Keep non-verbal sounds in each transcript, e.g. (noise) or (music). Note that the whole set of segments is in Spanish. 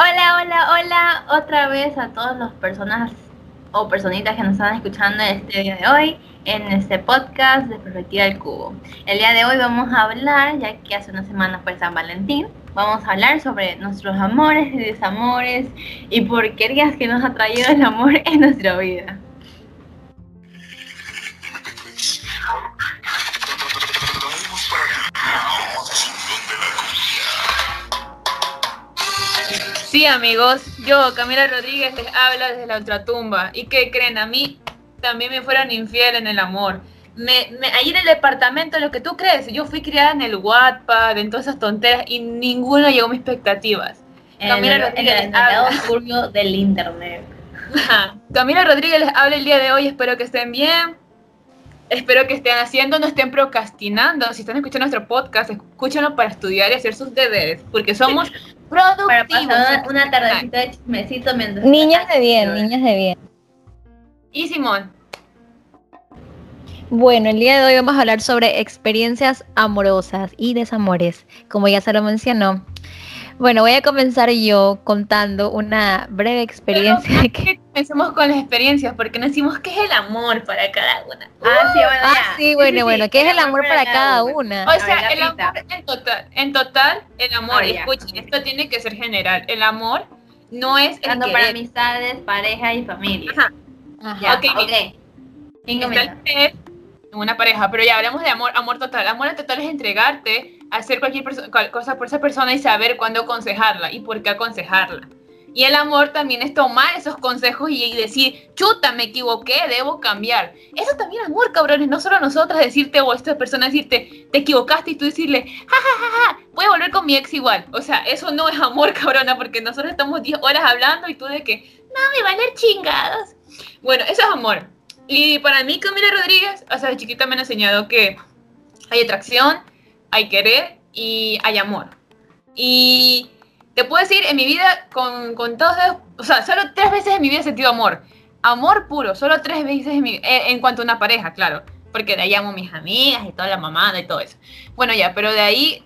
Hola, hola, hola, otra vez a todas las personas o personitas que nos están escuchando este día de hoy en este podcast de Perspectiva del Cubo. El día de hoy vamos a hablar, ya que hace una semana fue San Valentín, vamos a hablar sobre nuestros amores y desamores y porquerías que nos ha traído el amor en nuestra vida. Amigos, yo, Camila Rodríguez, les habla desde la ultratumba. ¿Y qué creen? A mí también me fueron infiel en el amor. Me, me, ahí en el departamento, lo que tú crees, yo fui criada en el Wattpad, en todas esas tonteras, y ninguno llegó a mis expectativas. Camila Rodríguez el, habla. del internet. (laughs) Camila Rodríguez les habla el día de hoy, espero que estén bien. Espero que estén haciendo, no estén procrastinando. Si están escuchando nuestro podcast, escúchenlo para estudiar y hacer sus deberes, porque somos productivos. (laughs) Para pasar una tardecita de chismecito mientras... Niñas de bien, niñas de bien. Y Simón. Bueno, el día de hoy vamos a hablar sobre experiencias amorosas y desamores. Como ya se lo mencionó, bueno, voy a comenzar yo contando una breve experiencia. Pero, que comencemos con las experiencias, porque nos decimos qué es el amor para cada una. Ah, sí, bueno, ah, sí, bueno, bueno, ¿qué es el amor para, cada una? O sea, el amor en total, en total, el amor, escuchen, esto tiene que ser general. El amor no es tanto para amistades, pareja y familia. Ajá. Ajá. Ok, okay. okay. una pareja, pero ya hablamos de amor, amor total. Amor total es entregarte hacer cualquier cosa por esa persona y saber cuándo aconsejarla y por qué aconsejarla. Y el amor también es tomar esos consejos y, decir, chuta, me equivoqué, debo cambiar. Eso también es amor, cabrones, no solo nosotras decirte o a esta persona decirte, te equivocaste y tú decirle, ja, ja, ja, ja, voy a volver con mi ex igual. O sea, eso no es amor, (laughs) cabrona, porque nosotros estamos 10 horas hablando y tú de que, no, me van a ir chingados. Bueno, eso es amor. Y para mí, Camila Rodríguez, o sea, de chiquita me han enseñado que hay atracción, hay querer y hay amor. Y te puedo decir, en mi vida, con, con todos, o sea, solo tres veces en mi vida he sentido amor. Amor puro, solo tres veces en, mi, eh, en cuanto a una pareja, claro. Porque de ahí amo a mis amigas y toda la mamada y todo eso. Bueno, ya, pero de ahí,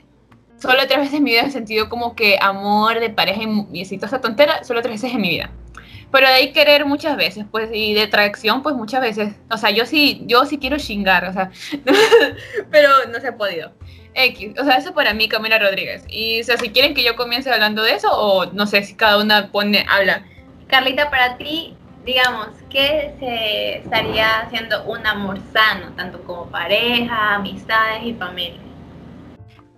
solo tres veces en mi vida he sentido como que amor de pareja y, y toda esa tontera, solo tres veces en mi vida. Pero de ahí querer muchas veces, pues, y de traición, pues muchas veces. O sea, yo sí, yo sí quiero chingar, o sea, (laughs) pero no se ha podido. X, o sea, eso para mí, Camila Rodríguez. Y, o sea, si quieren que yo comience hablando de eso, o no sé si cada una pone, habla. Carlita, para ti, digamos, ¿qué se estaría haciendo un amor sano, tanto como pareja, amistades y familia?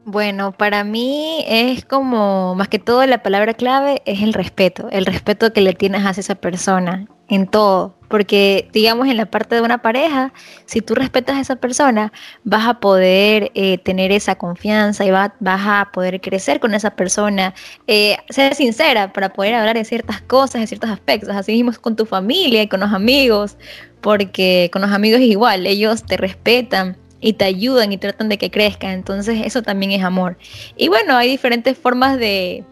Bueno, para mí es como, más que todo, la palabra clave es el respeto, el respeto que le tienes hacia esa persona en todo, porque digamos en la parte de una pareja, si tú respetas a esa persona, vas a poder eh, tener esa confianza y vas a poder crecer con esa persona, eh, ser sincera para poder hablar de ciertas cosas, de ciertos aspectos, así mismo con tu familia y con los amigos, porque con los amigos es igual, ellos te respetan y te ayudan y tratan de que crezcan. Entonces eso también es amor. Y bueno, hay diferentes formas de,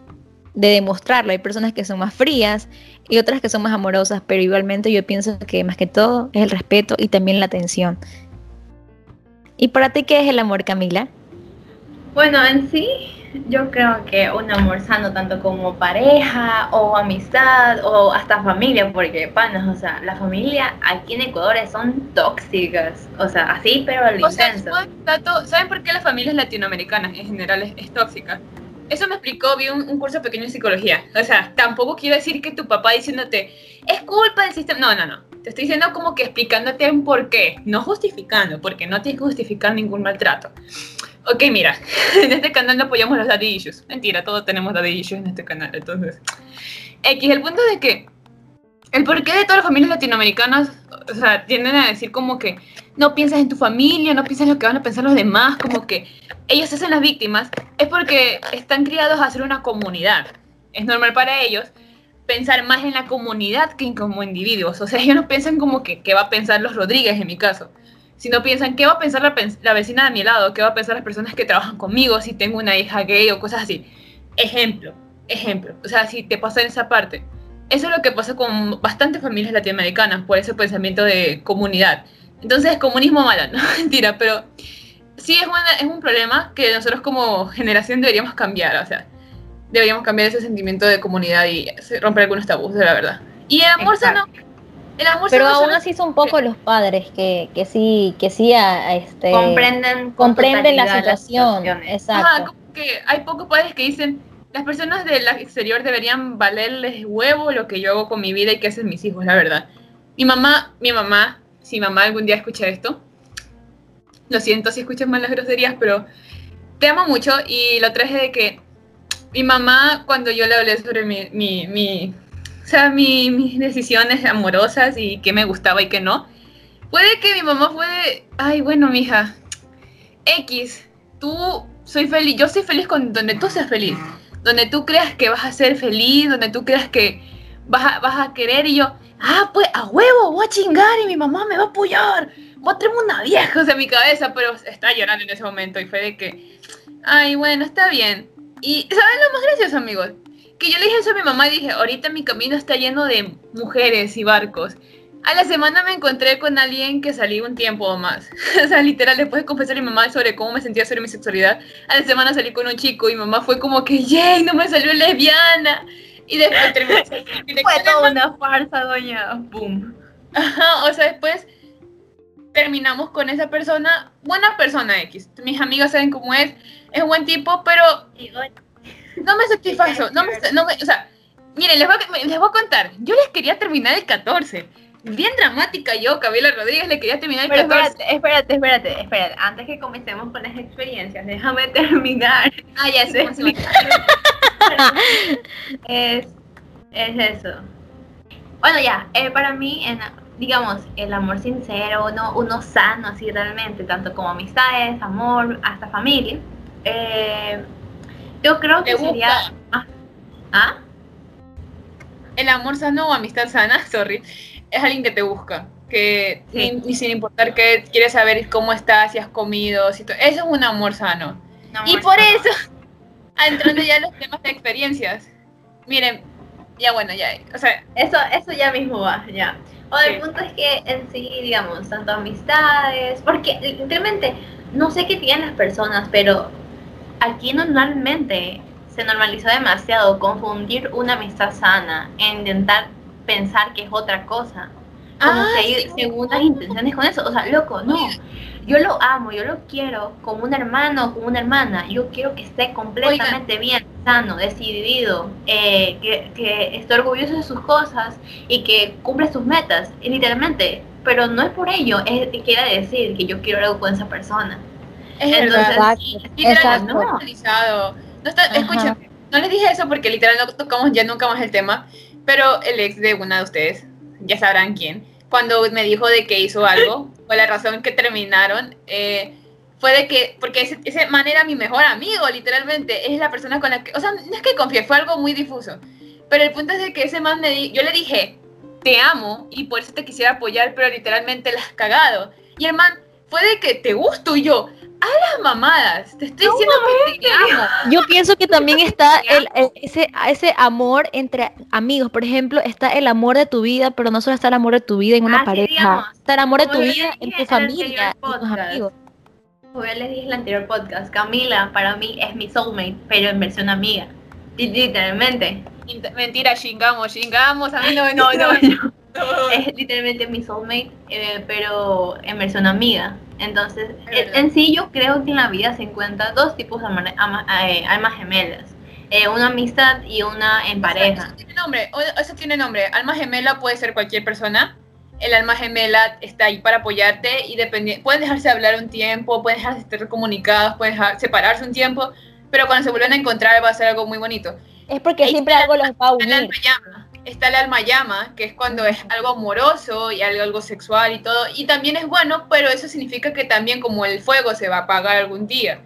de demostrarlo. Hay personas que son más frías y otras que son más amorosas, pero igualmente yo pienso que más que todo es el respeto y también la atención. ¿Y para ti qué es el amor, Camila? Bueno, en sí yo creo que un amor sano, tanto como pareja o amistad o hasta familia, porque panas, o sea, la familia aquí en Ecuador son tóxicas, o sea, así, pero al intenso. ¿Saben por qué las familias latinoamericanas en general es, tóxica? Eso me explicó, vi un, curso pequeño de psicología. O sea, tampoco quiero decir que tu papá diciéndote, es culpa del sistema. No, no, no. Te estoy diciendo como que explicándote un por qué, no justificando, porque no tienes que justificar ningún maltrato. Ok, mira, (laughs) en este canal no apoyamos los daddy issues. Mentira, todos tenemos daddy issues en este canal. Entonces, X, el punto de que el porqué de todas las familias latinoamericanas, o sea, tienden a decir como que no piensas en tu familia, no piensas en lo que van a pensar los demás, como que ellos se hacen las víctimas, es porque están criados a ser una comunidad. Es normal para ellos pensar más en la comunidad que en como individuos. O sea, ellos no piensan como que qué va a pensar los Rodríguez en mi caso sino piensan qué va a pensar la, vecina de mi lado, qué va a pensar las personas que trabajan conmigo si tengo una hija gay o cosas así. Ejemplo, ejemplo. O sea, si te pasa en esa parte. Eso es lo que pasa con bastantes familias latinoamericanas por ese pensamiento de comunidad. Entonces, comunismo malo, (laughs) no mentira, pero sí es, es un problema que nosotros como generación deberíamos cambiar. O sea, deberíamos cambiar ese sentimiento de comunidad y romper algunos tabús, de la verdad. Y el amor sano el amor Pero aún así son pocos los padres que, que sí, que sí a, este, comprenden, comprenden la situación. Exacto. como que hay pocos padres que dicen, las personas del exterior deberían valerles huevo lo que yo hago con mi vida y que hacen mis hijos, la verdad. Mi mamá, mi mamá, si mamá algún día escucha esto, lo siento si escuchas mal las groserías, pero te amo mucho y lo traje de que mi mamá, cuando yo le hablé sobre mi, mi, mi o sea, mis decisiones amorosas y qué me gustaba y qué no, puede que mi mamá fue ay, bueno, mija, X, tú soy feliz, yo soy feliz con donde tú seas feliz donde tú creas que vas a ser feliz, donde tú creas que vas vas a querer y yo, ah, pues a huevo, voy a chingar y mi mamá me va a apoyar, voy a traerme una vieja o sea, mi cabeza, pero estaba llorando en ese momento y fue de que, ay, bueno, está bien. Y, ¿saben lo más gracioso, amigos? Que yo le dije eso a mi mamá y dije, ahorita mi camino está lleno de mujeres y barcos. A la semana me encontré con alguien que salí un tiempo o más. (laughs) o sea, literal, después de confesar a mi mamá sobre cómo me sentía sobre mi sexualidad, a la semana salí con un chico y mi mamá fue como que, ¡yay! No me salió lesbiana. Y después terminé. fue toda una farsa, doña. Ajá, o sea, después terminamos con esa persona, buena persona X. Mis amigas saben cómo es, es un buen tipo, pero no me satisfazo. No me, no me, o sea, miren, les voy, a, les voy a contar. Yo les quería terminar el 14 bien dramática yo, Camila Rodríguez, le quería terminar el Pero Espérate, espérate, espérate, espérate. Antes que comencemos con las experiencias, déjame terminar. Ah, ya sé. es, es eso. Bueno, ya, eh, para mí, en, digamos, el amor sincero, uno, uno sano, así realmente, tanto como amistades, amor, hasta familia, eh, yo creo que sería... ¿Ah? El amor sano o amistad sana, (laughs) sorry es alguien que te busca, que y sin importar que quiere saber cómo estás, si has comido, si eso es un amor sano. y por eso, (laughs) entrando ya en los temas de experiencias, miren, ya bueno, ya, o sea, eso, eso ya mismo va, ya. O el punto es que en sí, digamos, tanto amistades, porque literalmente, no sé qué tienen las personas, pero aquí normalmente se normalizó demasiado confundir una amistad sana, e intentar pensar que es otra cosa. Como ah, que hay segundas intenciones con eso. O sea, loco, no. Yo lo amo, yo lo quiero como un hermano, como una hermana. Yo quiero que esté completamente bien, sano, decidido, eh, que, que, esté orgulloso de sus cosas y que cumple sus metas, literalmente. Pero no es por ello, es que quiere decir que yo quiero algo con esa persona. Es Entonces, literal, no no está, escuchen, no les dije eso porque literal no tocamos ya nunca más el tema, pero el ex de una de ustedes, ya sabrán quién, cuando me dijo de que hizo algo, (laughs) o la razón que terminaron, eh, fue de que, porque ese, ese, man era mi mejor amigo, literalmente, es la persona con la que, o sea, no es que confié, fue algo muy difuso, pero el punto es de que ese man me di, yo le dije, te amo y por eso te quisiera apoyar, pero literalmente la has cagado. Y el man fue de que te gusto y yo, a las mamadas. Te estoy diciendo que te amo. Yo pienso que también está el, ese, ese amor entre amigos. Por ejemplo, está el amor de tu vida, pero no solo está el amor de tu vida en una pareja. está el amor de tu vida en tu familia, en tus amigos. Como ya les dije en el anterior podcast, Camila para mí es mi soulmate, pero en versión amiga. Literalmente. Mentira, chingamos, chingamos. A mí no, (laughs) no, no. no. Es (laughs) literalmente mi soulmate, eh, pero en versión amiga. Entonces, en, sí yo creo que en la vida se encuentran dos tipos de eh, almas gemelas. Eh, una amistad y una en pareja. Eso tiene nombre, eso tiene nombre. Alma gemela puede ser cualquier persona. El alma gemela está ahí para apoyarte y pueden dejarse hablar un tiempo, pueden dejarse estar comunicados, pueden separarse un tiempo, pero cuando se vuelven a encontrar va a ser algo muy bonito. Es porque siempre algo los va a unir está el alma llama, que es cuando es algo amoroso y algo, algo sexual y todo, y también es bueno, pero eso significa que también como el fuego se va a apagar algún día.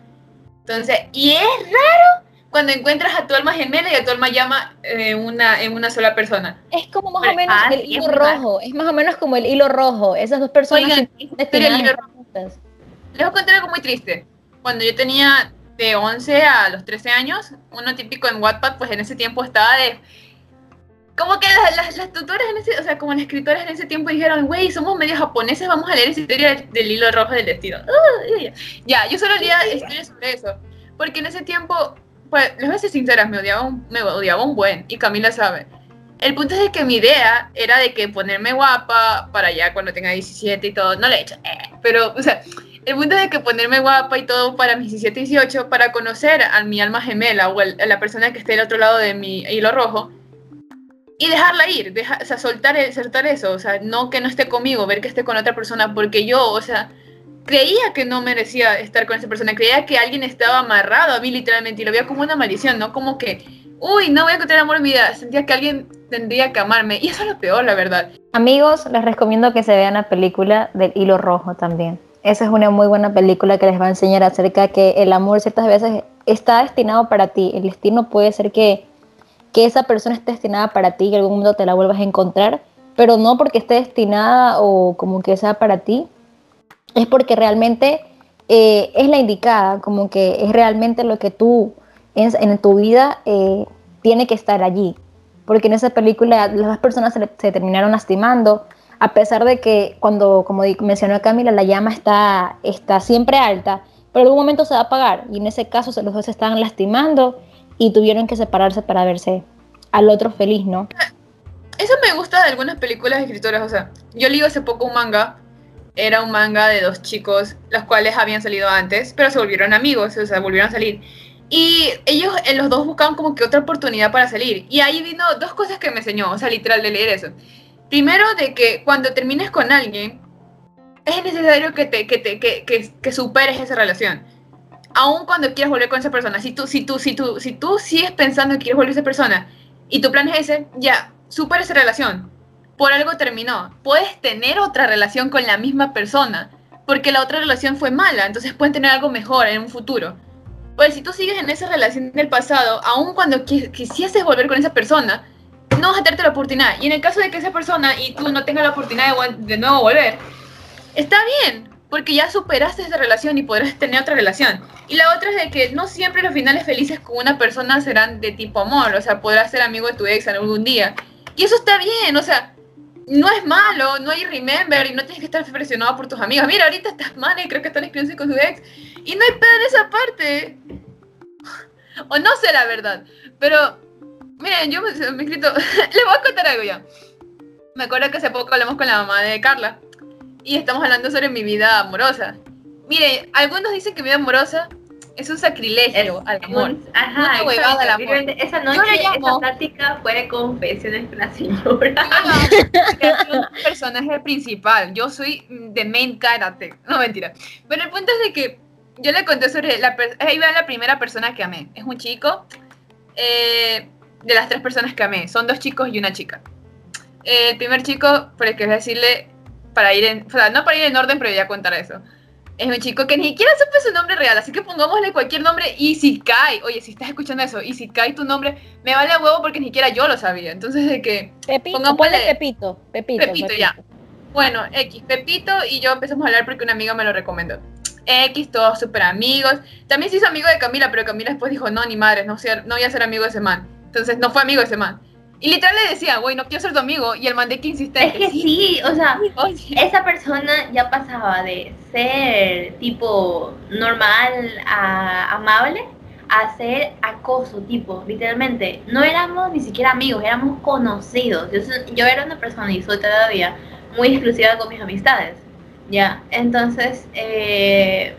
Entonces, y es raro cuando encuentras a tu alma gemela y a tu alma llama eh, una, en una sola persona. Es como más o menos ah, el hilo rojo, es más o menos como el hilo rojo, esas dos personas Oigan, el hilo rojo. Les voy a contar algo muy triste. Cuando yo tenía de 11 a los 13 años, uno típico en Wattpad, pues en ese tiempo estaba de como que las, las, tutoras en ese, o sea, como las escritoras en ese tiempo dijeron, güey, somos medio japoneses, vamos a leer esa historia del, hilo rojo del destino. ya, yo solo leía historias sobre eso. Porque en ese tiempo pues, les voy a ser sinceras, me odiaba, un, me odiaba un buen, y Camila sabe. El punto es de que mi idea era de que ponerme guapa para ya cuando tenga 17 y todo, no le he hecho, eh, pero, o sea, el punto es de que ponerme guapa y todo para mis 17 y 18, para conocer a mi alma gemela o a la persona que esté al otro lado de mi hilo rojo, y dejarla ir, o sea, soltar, soltar eso, o sea, no que no esté conmigo, ver que esté con otra persona, porque yo, o sea, creía que no merecía estar con esa persona, creía que alguien estaba amarrado a mí literalmente y lo veía como una maldición, ¿no? Como que, uy, no voy a encontrar amor en mi vida, sentía que alguien tendría que amarme y eso es lo peor, la verdad. Amigos, les recomiendo que se vean la película del hilo rojo también. Esa es una muy buena película que les va a enseñar acerca de que el amor ciertas veces está destinado para ti. El destino puede ser que que esa persona esté destinada para ti, que en algún momento te la vuelvas a encontrar, pero no porque esté destinada o como que sea para ti, es porque realmente eh, es la indicada, como que es realmente lo que tú en, en tu vida eh, tiene que estar allí. Porque en esa película las dos personas se, se, terminaron lastimando, a pesar de que cuando, como mencionó Camila, la llama está, está siempre alta, pero en algún momento se va a apagar. Y en ese caso los dos se estaban lastimando y tuvieron que separarse para verse al otro feliz, ¿no? Eso me gusta de algunas películas escritoras, o sea, yo leí hace poco un manga, era un manga de dos chicos, los cuales habían salido antes, pero se volvieron amigos, o sea, volvieron a salir. Y ellos, eh, los dos buscaban como que otra oportunidad para salir. Y ahí vino dos cosas que me enseñó, o sea, literal de leer eso. Primero, de que cuando termines con alguien, es necesario que, te, que, te, que, que, que superes esa relación aun cuando quieras volver con esa persona, si tú, si tú, si tú, si tú sigues pensando que quieres volver con esa persona y tu plan es ese, ya, supera esa relación. Por algo terminó. Puedes tener otra relación con la misma persona, porque la otra relación fue mala, entonces pueden tener algo mejor en un futuro. Pues si tú sigues en esa relación del pasado, aun cuando quisieses volver con esa persona, no vas a darte la oportunidad. Y en el caso de que esa persona y tú no tengas la oportunidad de, de nuevo volver, está bien, porque ya superaste esa relación y podrás tener otra relación. Y la otra es de que no siempre los finales felices con una persona serán de tipo amor, o sea, podrás ser amigo de tu ex algún día. Y eso está bien, o sea, no es malo, no hay remember y no tienes que estar presionado por tus amigas. Mira, ahorita estás mal y creo que están escribiendo con su ex. Y no hay pedo en esa parte. (laughs) o no sé la verdad, pero miren, yo me he escrito, (laughs) les voy a contar algo ya. Me acuerdo que hace poco hablamos con la mamá de Carla y estamos hablando sobre mi vida amorosa. Mire, algunos dicen que mi vida amorosa es un sacrilegio al amor. ajá, al amor. Esa noche, esa plática fue de confesiones con la señora. (laughs) un personaje principal. Yo soy de main character. No, mentira. Pero el punto es de que yo le conté sobre la... Ahí va la primera persona que amé. Es un chico. Eh, de las tres personas que amé. Son dos chicos y una chica. el primer chico, por el que voy a decirle, para ir en, o sea, no para ir en orden, pero ya contar eso. Es un chico que ni siquiera supe su nombre real, así que pongámosle cualquier nombre y si cae, oye, si estás escuchando eso, y si cae tu nombre, me vale a huevo porque ni siquiera yo lo sabía. Entonces, de que. Pepito, pongámosle Pepito, Pepito. Pepito, ya. Bueno, X, Pepito y yo empezamos a hablar porque una amiga me lo recomendó. X, todos súper amigos. También se hizo amigo de Camila, pero Camila después dijo, no, ni madre, no, no voy a ser amigo de ese man. Entonces no fue amigo de ese man. Y literal le decía, güey, no quiero ser tu amigo. Y el man de que insistente. Es que sí, o sea, (laughs) esa persona ya pasaba de ser tipo normal a amable a ser acoso, tipo, literalmente. No éramos ni siquiera amigos, éramos conocidos. Yo, yo era una persona y soy todavía muy exclusiva con mis amistades. Ya, entonces, eh,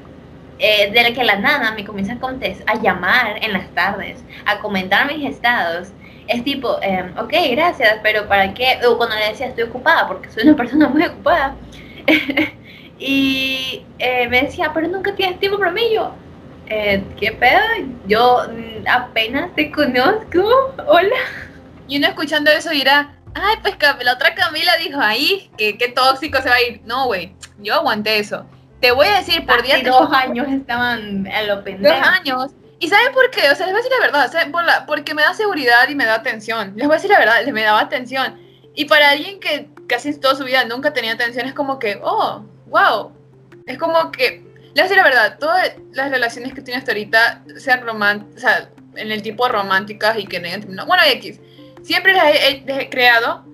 eh, de la que la nada me comienza a, a llamar en las tardes, a comentar mis estados es tipo, eh, ok, gracias, pero ¿para qué? O cuando le decía estoy ocupada, porque soy una (laughs) persona muy ocupada. (laughs) y eh, me decía, pero nunca tienes tiempo para mí. Yo, eh, ¿qué pedo? Yo mm, apenas te conozco. (laughs) Hola. Y uno escuchando eso dirá, ay, pues la otra Camila dijo ahí que qué tóxico se va a ir. No, güey, yo aguanté eso. Te voy a decir, por día... Dos años estaban a lo pendejo. Dos años. ¿Y saben por qué? O sea, les voy a decir la verdad, porque me da seguridad y me da atención. Les voy a decir la verdad, les me daba atención. Y para alguien que casi toda su vida nunca tenía atención, es como que, oh, wow. Es como que, les voy a decir la verdad, todas las relaciones que tienes hasta ahorita, sean románticas, o sea, en el tipo románticas y que no, bueno, X, siempre las he, creado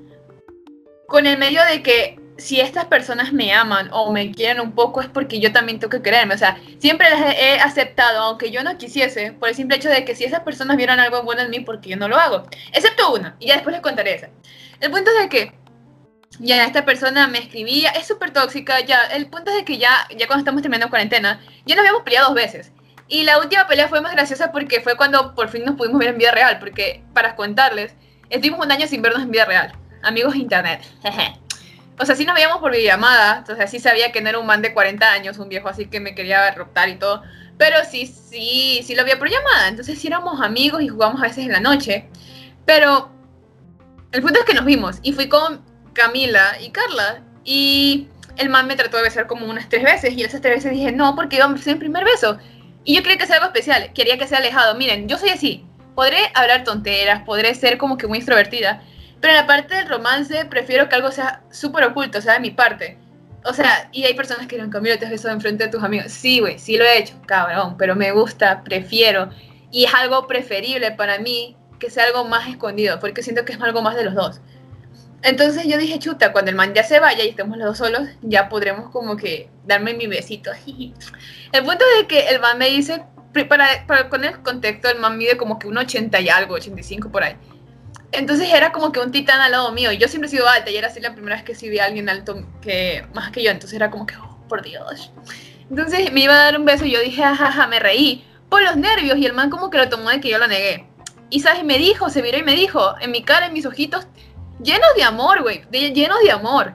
con el medio de que si estas personas me aman o me quieren un poco es porque yo también tengo que quererme. O sea, siempre las he aceptado, aunque yo no quisiese, por el simple hecho de que si esas personas vieran algo bueno en mí, porque yo no lo hago. Excepto una, y ya después les contaré esa. El punto es de que ya esta persona me escribía, es súper tóxica, ya, el punto es de que ya, ya cuando estamos terminando cuarentena, ya nos habíamos peleado dos veces. Y la última pelea fue más graciosa porque fue cuando por fin nos pudimos ver en vida real, porque para contarles, estuvimos un año sin vernos en vida real. Amigos de internet, jeje. O sea, sí nos veíamos por videollamada, entonces sí sabía que no era un man de 40 años, un viejo así que me quería raptar y todo. Pero sí, sí, sí lo veía por llamada. Entonces sí éramos amigos y jugamos a veces en la noche. Pero el punto es que nos vimos y fui con Camila y Carla. Y el man me trató de besar como unas tres veces. Y esas tres veces dije, no, porque iba a ser el primer beso. Y yo quería que sea algo especial, quería que sea alejado. Miren, yo soy así. Podré hablar tonteras, podré ser como que muy extrovertida, pero en la parte del romance prefiero que algo sea súper oculto, o sea, de mi parte. O sea, y hay personas que dirán, Camilo, te has besado enfrente de tus amigos. Sí, güey, sí lo he hecho, cabrón, pero me gusta, prefiero. Y es algo preferible para mí que sea algo más escondido, porque siento que es algo más de los dos. Entonces yo dije, chuta, cuando el man ya se vaya y estemos los dos solos, ya podremos como que darme mi besito. (laughs) el punto es que el man me dice, para, para poner contexto, el man mide como que un 80 y algo, 85 por ahí. Entonces era como que un titán al lado mío. Yo siempre he sido alta y era así la primera vez que sí vi a alguien alto que más que yo. Entonces era como que, oh, por Dios. Entonces me iba a dar un beso y yo dije, jajaja, me reí por los nervios. Y el man como que lo tomó de que yo lo negué. Y sabes, me dijo, se miró y me dijo, en mi cara, en mis ojitos, llenos de amor, güey, llenos de amor.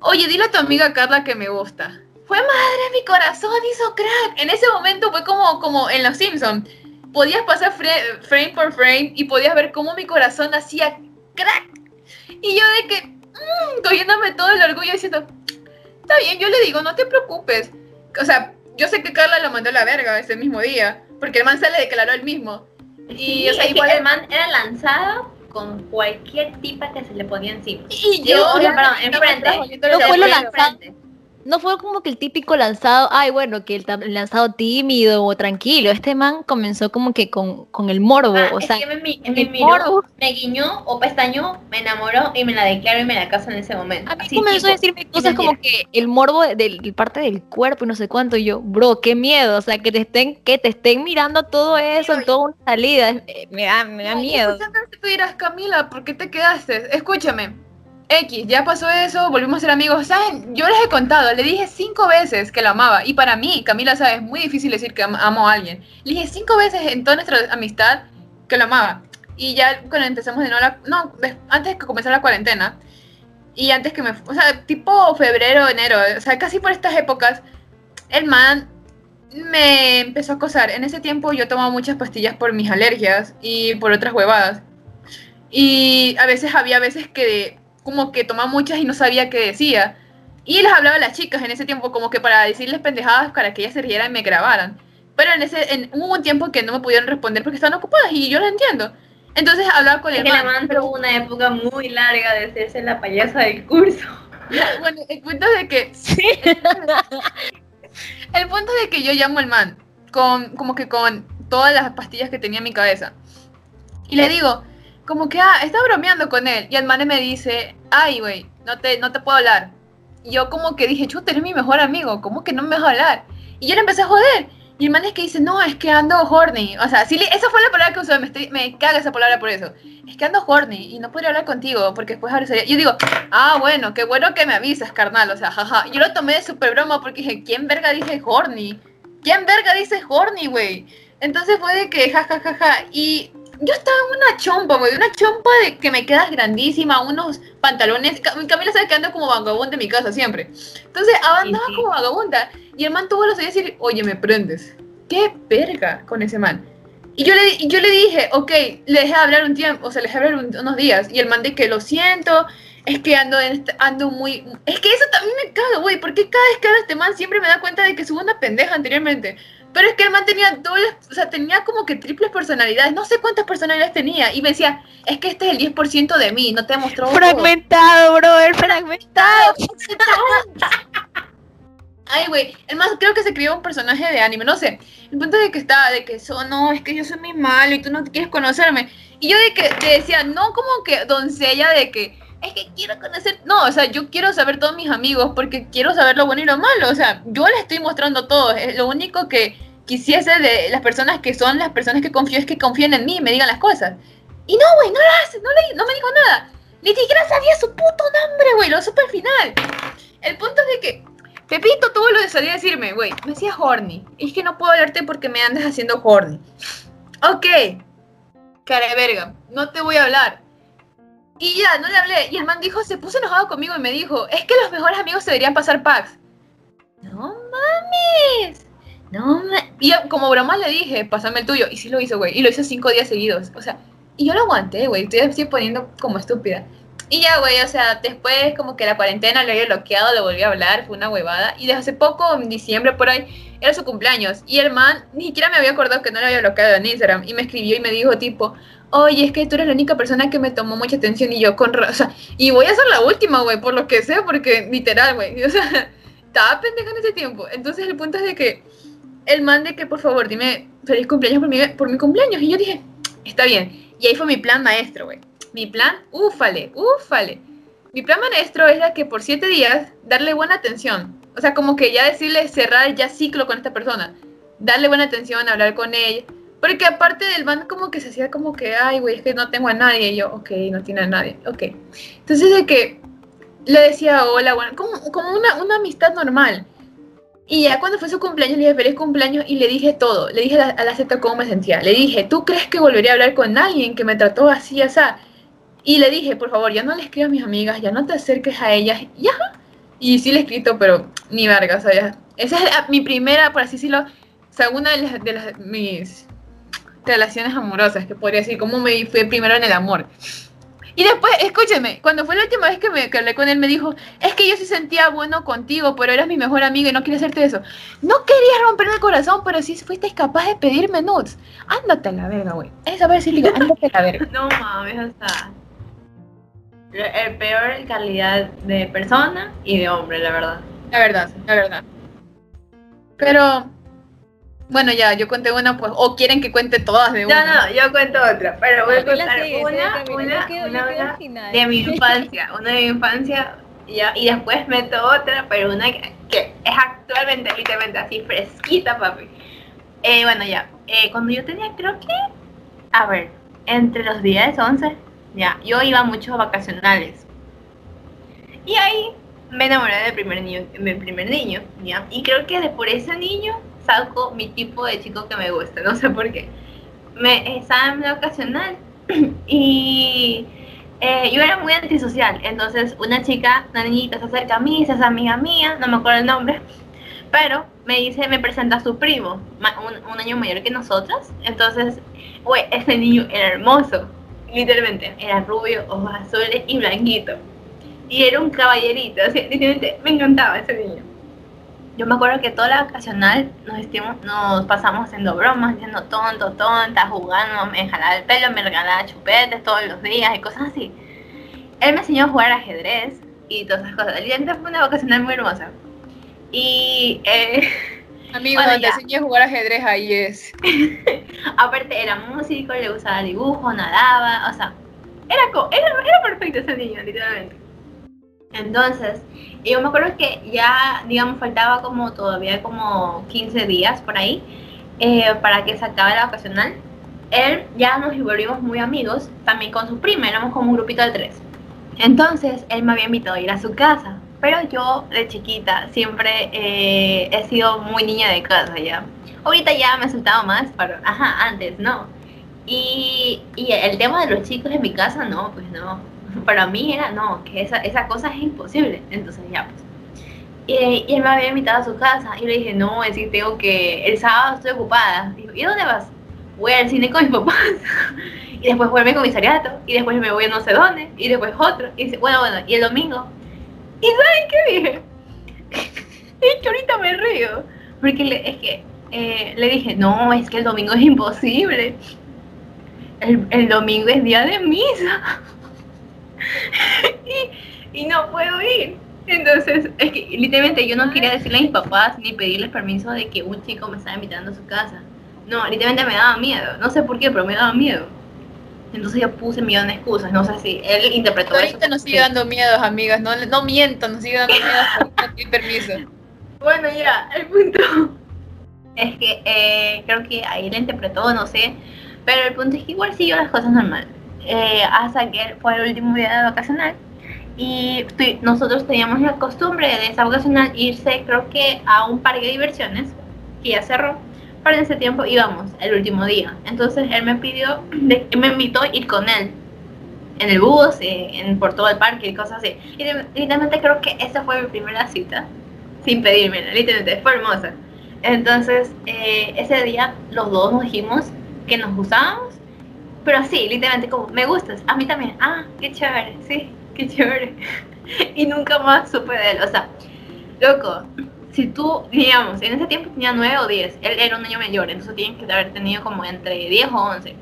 Oye, dile a tu amiga Carla que me gusta. Fue madre, mi corazón hizo crack. En ese momento fue como, como en Los Simpsons podías pasar frame por frame y podías ver cómo mi corazón hacía crack. Y yo de que, mmm, cogiéndome todo el orgullo diciendo, está bien, yo le digo, no te preocupes. O sea, yo sé que Carla lo mandó a la verga ese mismo día, porque el man se le declaró el mismo. Y, o sea, igual el man era lanzado con cualquier tipa que se le ponía encima. Y yo, perdón, enfrente. Lanzado no fue como que el típico lanzado, ay, bueno, que el, lanzado tímido o tranquilo. Este man comenzó como que con, el morbo. Ah, o sea, que me, miró, me guiñó o pestañó, me enamoró y me la declaró y me la casó en ese momento. A mí comenzó a decirme cosas como que el morbo de, parte del cuerpo y no sé cuánto. Y yo, bro, qué miedo. O sea, que te estén, que te estén mirando todo eso en toda una salida. Eh, me da, me da miedo. Tú dirás, Camila, ¿por qué te quedaste? Escúchame X, ya pasó eso, volvimos a ser amigos. ¿Saben? Yo les he contado, le dije cinco veces que lo amaba. Y para mí, Camila, ¿sabes? Es muy difícil decir que amo a alguien. Le dije cinco veces en toda nuestra amistad que lo amaba. Y ya cuando empezamos de nuevo, la, no, antes que comenzara la cuarentena, y antes que me, o sea, tipo febrero, enero, o sea, casi por estas épocas, el man me empezó a acosar. En ese tiempo yo tomaba muchas pastillas por mis alergias y por otras huevadas. Y a veces había veces que como que tomaba muchas y no sabía qué decía. Y les hablaba a las chicas en ese tiempo como que para decirles pendejadas para que ellas se rieran y me grabaran. Pero en ese en, hubo un tiempo que no me pudieron responder porque estaban ocupadas y yo lo entiendo. Entonces hablaba con el man. man tuvo una época muy larga de hacerse la payasa del curso. bueno, el punto es de que... (laughs) Sí. el punto es de que yo llamo al man con como que con todas las pastillas que tenía en mi cabeza. Y le digo, como que, ah, está bromeando con él. Y el man me dice, ay, güey, no te, no te puedo hablar. Y yo como que dije, chuta, eres mi mejor amigo, ¿cómo que no me vas a hablar? Y yo le empecé a joder. Y el man es que dice, no, es que ando horny. O sea, sí, esa fue la palabra que usó, me, me caga esa palabra por eso. Es que ando horny y no podría hablar contigo porque después ahora sería... Yo digo, ah, bueno, qué bueno que me avisas, carnal. O sea, jaja. Yo lo tomé de súper broma porque dije, ¿quién verga dice horny? ¿Quién verga dice horny, güey? Entonces fue de que, jajajaja. Ja, ja, y yo estaba en una chompa, güey, una chompa de que me quedas grandísima, unos pantalones. Camila sabe que ando como vagabunda en mi casa siempre. Entonces andaba como vagabunda. Y el man tuvo los de decir, oye, me prendes. Qué verga con ese man. Y yo le, yo le dije, ok, le dejé hablar un tiempo, o sea, le dejé hablar unos días. Y el man de que lo siento, es que ando, ando muy... Es que eso también me caga, güey, porque cada vez que hablo este man siempre me da cuenta de que subo una pendeja anteriormente. Pero es que el man tenía dobles, o sea, tenía como que triples personalidades, no sé cuántas personalidades tenía. Y me decía, es que este es el 10% de mí, no te mostró. Fragmentado, brother, fragmentado. (laughs) Ay, güey, el más creo que se crió un personaje de anime, no sé. El punto de que estaba, de que eso, no, es que yo soy muy malo y tú no quieres conocerme. Y yo de que te decía, no como que doncella de que es que quiero conocer, no, o sea, yo quiero saber todos mis amigos porque quiero saber lo bueno y lo malo, o sea, yo les estoy mostrando todo, es lo único que quisiese de las personas que son las personas que confío es que confíen en mí y me digan las cosas. Y no, güey, no lo hace, no, le, no me dijo nada. Ni siquiera sabía su puto nombre, güey, lo supe al final. El punto es de que Pepito tuvo lo de salir a decirme, güey, me decía horny. Es que no puedo hablarte porque me andas haciendo horny. Ok, cara verga, no te voy a hablar. Y ya, no le hablé. Y el man dijo, se puso enojado conmigo y me dijo, es que los mejores amigos se deberían pasar packs. No mames. No me... Y como broma le dije, pásame el tuyo. Y sí lo hizo, güey. Y lo hizo cinco días seguidos. O sea, y yo lo aguanté, güey. Estoy, poniendo como estúpida. Y ya, güey, o sea, después como que la cuarentena lo había bloqueado, lo volví a hablar, fue una huevada. Y desde hace poco, en diciembre por ahí, era su cumpleaños. Y el man ni siquiera me había acordado que no lo había bloqueado en Instagram. Y me escribió y me dijo tipo, oye, es que tú eres la única persona que me tomó mucha atención. Y yo con... O sea, y voy a ser la última, güey, por lo que sé, porque literal, güey. (laughs) O sea, estaba pendeja en ese tiempo. Entonces el punto es de que el man de que por favor dime feliz cumpleaños por mi, por mi cumpleaños. Y yo dije, está bien. Y ahí fue mi plan maestro, güey. Mi plan, úfale, úfale. Mi plan maestro es que por siete días darle buena atención. O sea, como que ya decirle cerrar ya ciclo con esta persona. Darle buena atención, hablar con ella. Porque aparte del man como que se hacía como que, ay, güey, es que no tengo a nadie. Y yo, ok, no tiene a nadie. Ok. Entonces de que le decía hola, bueno, como, como una, una amistad normal. Y ya cuando fue su cumpleaños, le dije feliz cumpleaños y le dije todo. Le dije a la, Z cómo me sentía. Le dije, ¿tú crees que volvería a hablar con alguien que me trató así, así? Y le dije, por favor, ya no le escribas a mis amigas, ya no te acerques a ellas. Ya. Y sí le he escrito, pero ni verga, o sea, Esa es mi primera, por así decirlo, o sea, una de, las, de las, mis relaciones amorosas, que podría decir, cómo me fui primero en el amor. Y después, escúcheme, cuando fue la última vez que, me, que hablé con él, me dijo, es que yo sí sentía bueno contigo, pero eras mi mejor amigo y no quería hacerte eso. No quería romperme el corazón, pero sí fuiste capaz de pedirme nudes. Ándate a la verga, güey. Es a ver si le digo, ándate a la verga. (laughs) no mames, o. El peor calidad de persona y de hombre, la verdad. La verdad, la verdad. Pero bueno, ya, yo cuente una, pues, o quieren que cuente todas de una. No, no, yo cuento otra, pero voy a contar una, una, una, de mi infancia, una de mi infancia, ya, y después meto otra, pero una que, es actualmente, literalmente así, fresquita, papi. Eh, bueno, ya, eh, cuando yo tenía, creo que, a ver, entre los 10, 11, ya, yo iba mucho a vacacionales. Y ahí me enamoré del primer niño, del primer niño, ya, y creo que de por ese niño saco mi tipo de chico que me gusta, no sé por qué. Me estaba en la ocasional (clears throat) y eh, yo era muy antisocial, entonces una chica, una niñita se acerca a mí, se hace amiga mía, no me acuerdo el nombre, pero me dice, me presenta a su primo, un, un año mayor que nosotros, entonces, güey, ese niño era hermoso, literalmente, era rubio, ojos azules y blanquito, y era un caballerito, así, literalmente, me encantaba ese niño yo me acuerdo que toda la ocasional nos, nos pasamos haciendo bromas, diciendo tonto, tonta, jugando, me jalaba el pelo, me regalaba chupetes todos los días y cosas así. Él me enseñó a jugar ajedrez y todas esas cosas. Día fue una vacacional muy hermosa. Y... Eh, (laughs) Amigo, bueno, te enseñé a jugar ajedrez ahí es. (laughs) Aparte era músico, le gustaba dibujo, nadaba, o sea, era, era, era perfecto ese niño, literalmente. Entonces, yo me acuerdo que ya, digamos, faltaba como todavía como 15 días por ahí eh, para que se acabe la ocasional. Él ya nos volvimos muy amigos, también con su prima, éramos como un grupito de tres. Entonces, él me había invitado a ir a su casa, pero yo de chiquita siempre eh, he sido muy niña de casa ya. Ahorita ya me he soltado más, pero ajá, antes no. Y, y el tema de los chicos en mi casa, no, pues no (laughs) para mí era, no, que esa, esa cosa es imposible. Entonces ya, pues. Y, él me había invitado a su casa y le dije, no, es decir, tengo que, el sábado estoy ocupada. Dijo, ¿y dónde vas? Voy al cine con mis (laughs) papás. y después voy a mi comisariato. Y después me voy a no sé dónde. Y después otro. Y dice, bueno, bueno, y el domingo. ¿Y saben qué dije? (laughs) es que ahorita me río. Porque es que eh, le dije, no, es que el domingo es imposible. El, el domingo es día de misa. (laughs) y, no puedo ir. Entonces, es que literalmente yo no quería decirle a mis papás ni pedirles permiso de que un chico me estaba invitando a su casa. No, literalmente me daba miedo. No sé por qué, pero me daba miedo. Entonces yo puse miedo en excusas, no sé si él interpretó Ahorita eso. nos sigue dando miedos, amigas, no, no miento, nos sigue dando miedo por (laughs) permiso. Bueno, ya, el punto es que eh, creo que ahí le interpretó, no sé, pero el punto es que igual siguió las cosas normal. Eh, hasta que fue el último día de vacacional y nosotros teníamos la costumbre de esa vacacional irse creo que a un parque de diversiones que ya cerró para ese tiempo íbamos el último día entonces él me pidió me invitó a ir con él en el bus eh, en, por todo el parque y cosas así y literalmente creo que esa fue mi primera cita sin pedirme literalmente fue hermosa entonces eh, ese día los dos nos dijimos que nos gustábamos pero así literalmente como me gustas a mí también ah qué chévere sí qué chévere. (laughs) y nunca más supe de él. O sea, loco, si tú, digamos, en ese tiempo tenía 9 o 10, él era un niño mayor, entonces tiene que haber tenido como entre 10 o 11.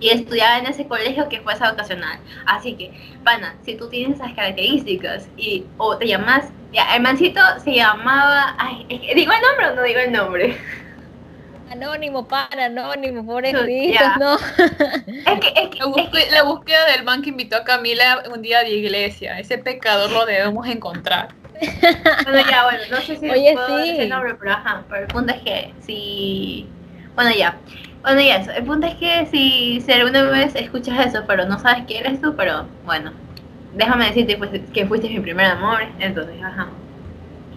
Y estudiaba en ese colegio que fue esa vocacional. Así que, pana, si tú tienes esas características y o te llamas, ya, el mancito se llamaba, ay, ¿digo el nombre o no digo el nombre? (laughs) Anónimo, para, anónimo, pobrecito, no. Es que, es que, la, búsqueda del man que invitó a Camila un día de iglesia. Ese pecador lo debemos encontrar. Bueno, ya, bueno, no sé si Oye, puedo sí. el nombre, pero ajá, pero el punto es que si... Bueno, ya. Bueno, ya eso. El punto es que si, si alguna vez escuchas eso, pero no sabes quién eres tú, pero bueno, déjame decirte que fuiste mi primer amor, entonces, ajá.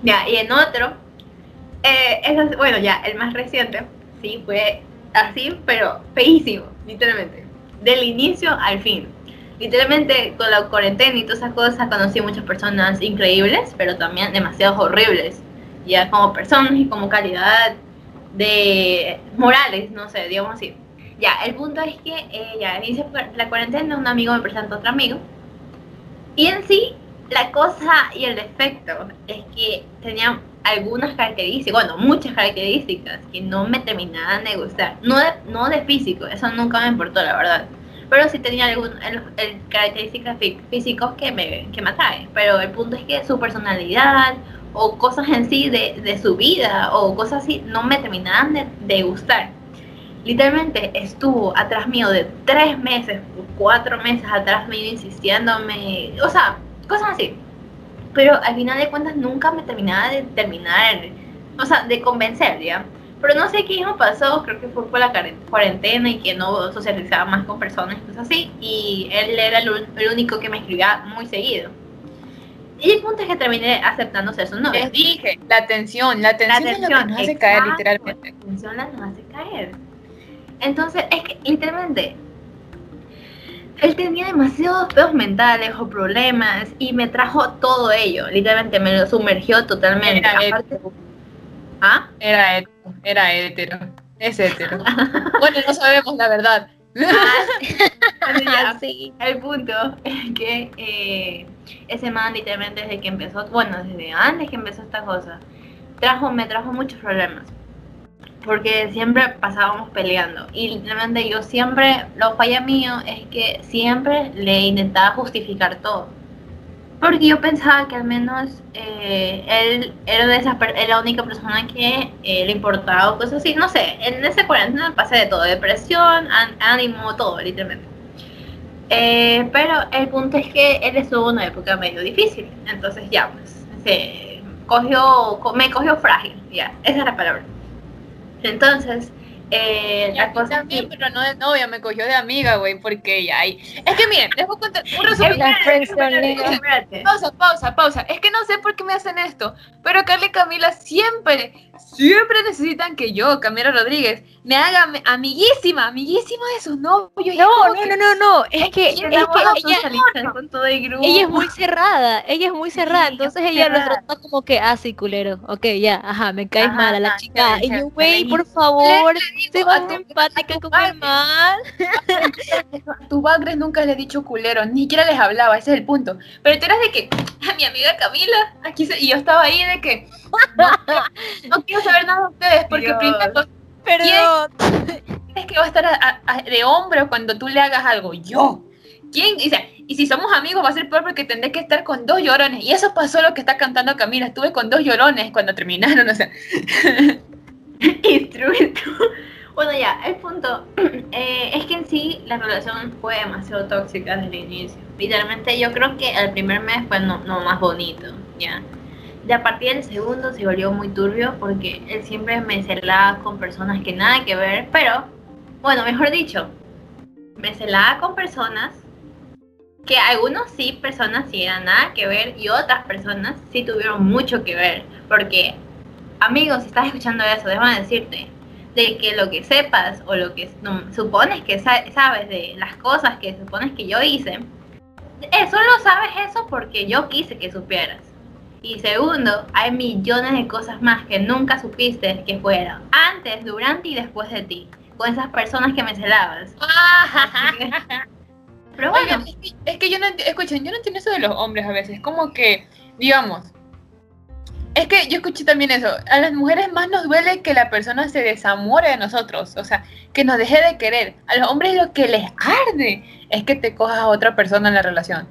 Ya, y en otro, eh, eso, bueno, ya, el más reciente, sí, fue así, pero feísimo, literalmente. Del inicio al fin. Literalmente con la cuarentena y todas esas cosas conocí muchas personas increíbles, pero también demasiado horribles. Ya como personas y como calidad de morales, no sé, digamos así. Ya, el punto es que eh, ya inicia la cuarentena, un amigo me presenta a otro amigo. Y en sí, la cosa y el defecto es que tenía algunas características, bueno, muchas características que no me terminaban de gustar. No de, no de físico, eso nunca me importó, la verdad. Pero sí tenía algunas características físicas que me, que me atraen. Pero el punto es que su personalidad o cosas en sí de, de su vida o cosas así no me terminaban de, gustar. Literalmente estuvo atrás mío de tres meses, cuatro meses atrás mío insistiéndome, o sea, cosas así pero al final de cuentas nunca me terminaba de terminar, o sea, de convencer, ¿ya? Pero no sé qué hijo pasó, creo que fue por la cuarentena y que no socializaba más con personas y cosas así, y él era el, único que me escribía muy seguido. Y el punto es que terminé aceptando ser su novio. Les dije, la atención, la atención, la atención nos hace caer literalmente. La atención nos hace caer. Entonces, es que literalmente él tenía demasiados pedos mentales o problemas y me trajo todo ello. Literalmente me lo sumergió totalmente. Hétero. ¿Ah? Era hétero. Era hétero. Es hétero. (laughs) bueno, no sabemos la verdad. Ah, (laughs) (laughs) sí. El punto es que eh, ese man literalmente desde que empezó, bueno, desde antes que empezó esta cosa, trajo, me trajo muchos problemas porque siempre pasábamos peleando y literalmente yo siempre, lo falla mío es que siempre le intentaba justificar todo. Porque yo pensaba que al menos eh, él era de esas la única persona que eh, le importaba cosas así. No sé, en ese cuarentena pasé de todo, depresión, ánimo, todo, literalmente. Eh, pero el punto es que él estuvo en una época medio difícil. Entonces ya, pues, se cogió, me cogió frágil, ya, esa es la palabra. Entonces, eh, la cosa también, pero no de novia, me cogió de amiga, güey, porque ya hay. Es que miren, les voy a contar un resumen. Pausa, pausa, pausa. Es que no sé por qué me hacen esto, pero Carla y Camila siempre, siempre necesitan que yo, Camila Rodríguez, me haga amiguísima, amiguísima de sus novios. No, no, no, no, no, es que, es que ella, con todo el grupo. ella es muy cerrada, ella es muy cerrada, entonces ella lo trata como que, ah, sí, culero, ok, ya, ajá, me caes mal a la chica, y yo, güey, por favor, se va empática con el mal. (laughs) Tu bagres nunca le he dicho culero, ni siquiera les hablaba, ese es el punto. Pero tú eras de que, a mi amiga Camila, aquí y yo estaba ahí de que, no, quiero saber nada de ustedes, porque primero Perdón. ¿Quién es que va a estar de hombro cuando tú le hagas algo? Yo. ¿Quién? Dice, y si somos amigos va a ser peor porque tendré que estar con dos llorones. Y eso pasó lo que está cantando Camila. Estuve con dos llorones cuando terminaron, o sea. (laughs) Instrumento. Bueno, ya, el punto (clears throat) eh, es que en sí la relación fue demasiado tóxica desde el inicio. Literalmente yo creo que el primer mes fue no, más bonito, ¿ya? De a partir del segundo se volvió muy turbio porque él siempre me celaba con personas que nada que ver, pero, bueno, mejor dicho, me celaba con personas que algunos sí, personas sí eran nada que ver y otras personas sí tuvieron mucho que ver. Porque, amigos, si estás escuchando eso, déjame decirte, de que lo que sepas o lo que supones que sabes de las cosas que supones que yo hice, eso lo sabes eso porque yo quise que supieras. Y segundo, hay millones de cosas más que nunca supiste que fueran antes, durante y después de ti, con esas personas que me celabas. (laughs) Pero bueno. es, que, yo no escuchen, yo no entiendo eso de los hombres a veces, como que, digamos, es que yo escuché también eso. A las mujeres más nos duele que la persona se desamore de nosotros. O sea, que nos deje de querer. A los hombres lo que les arde es que te cojas a otra persona en la relación.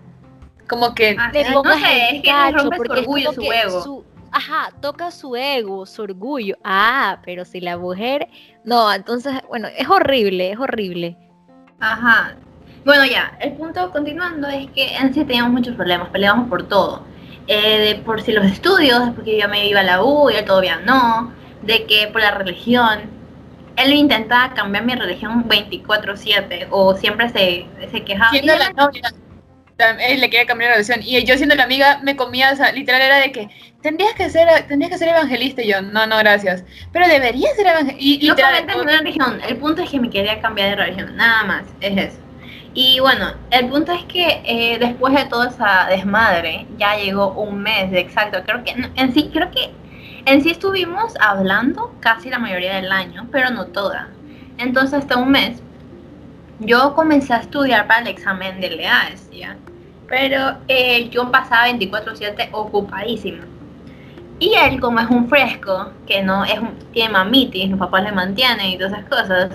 Como que ah, te pongas es que su orgullo, su ego. ajá, toca su ego, su orgullo. Ah, pero si la mujer. No, entonces, bueno, es horrible, es horrible. Ajá. Bueno, ya, el punto continuando es que en sí teníamos muchos problemas, peleamos por todo eh, de por si los estudios, porque yo me iba a la U y él todavía no, de que por la religión, él intentaba cambiar mi religión 24/7 o siempre se, se quejaba. Siendo la novia, él le quería cambiar la religión y yo siendo la amiga me comía, o sea, literal era de que tendrías que ser, tendrías que ser evangelista y yo, no, no, gracias, pero debería ser evangelista. Y, literal, religión, el punto es que me quería cambiar de religión, nada más, es eso. Y bueno, el punto es que eh, después de toda esa desmadre, ya llegó un mes de exacto. Creo que en sí, creo que en sí estuvimos hablando casi la mayoría del año, pero no toda. Entonces, hasta un mes, yo comencé a estudiar para el examen de LEAES, ¿ya? Pero eh, yo pasaba 24-7 ocupadísima. Y él, como es un fresco, que no es tiene mamitis, los papás le mantienen y todas esas cosas,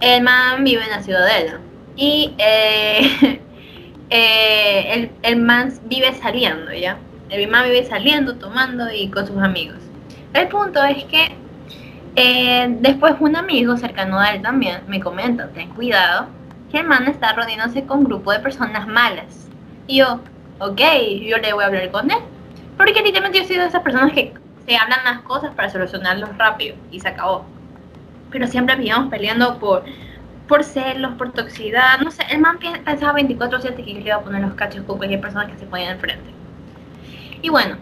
el man vive en la ciudadela. Y eh, (laughs) eh, el, el man vive saliendo, ¿ya? El man vive saliendo, tomando y con sus amigos. El punto es que eh, después un amigo cercano a él también me comenta, ten cuidado, que el man está rodeándose con un grupo de personas malas. Y yo, ok, yo le voy a hablar con él. Porque literalmente yo soy de esas personas que se hablan las cosas para solucionarlos rápido y se acabó. Pero siempre vivíamos peleando por por celos, por toxicidad, no sé, el man pensaba 24-7 que le iba a poner los cachos con cualquier persona que se ponía enfrente. Y bueno,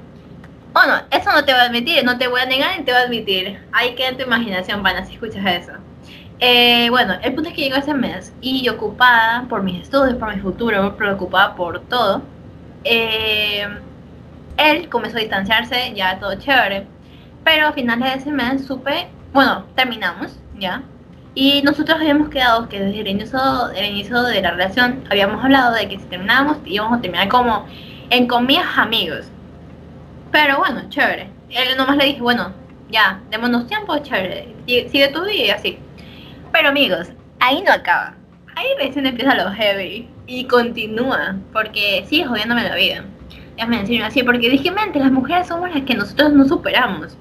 bueno, eso no te va a admitir, no te voy a negar ni te voy a admitir. Ahí queda en tu imaginación, Pana, si escuchas eso. Eh, bueno, el punto es que llegó ese mes y yo ocupada por mis estudios, por mi futuro, preocupada por todo. Eh, él comenzó a distanciarse, ya todo chévere. Pero a finales de ese mes supe, bueno, terminamos, ya. Y nosotros habíamos quedado que desde el inicio, el inicio de la relación habíamos hablado de que si terminábamos íbamos a terminar como en comillas amigos. Pero bueno, chévere. Él nomás le dije, bueno, ya, démonos tiempo, chévere. Sigue tu vida y así. Pero amigos, ahí no acaba. Ahí recién empieza lo heavy. Y continúa, porque sigue jodiéndome la vida. Déjame decirlo así, porque dije, mente, las mujeres somos las que nosotros no superamos.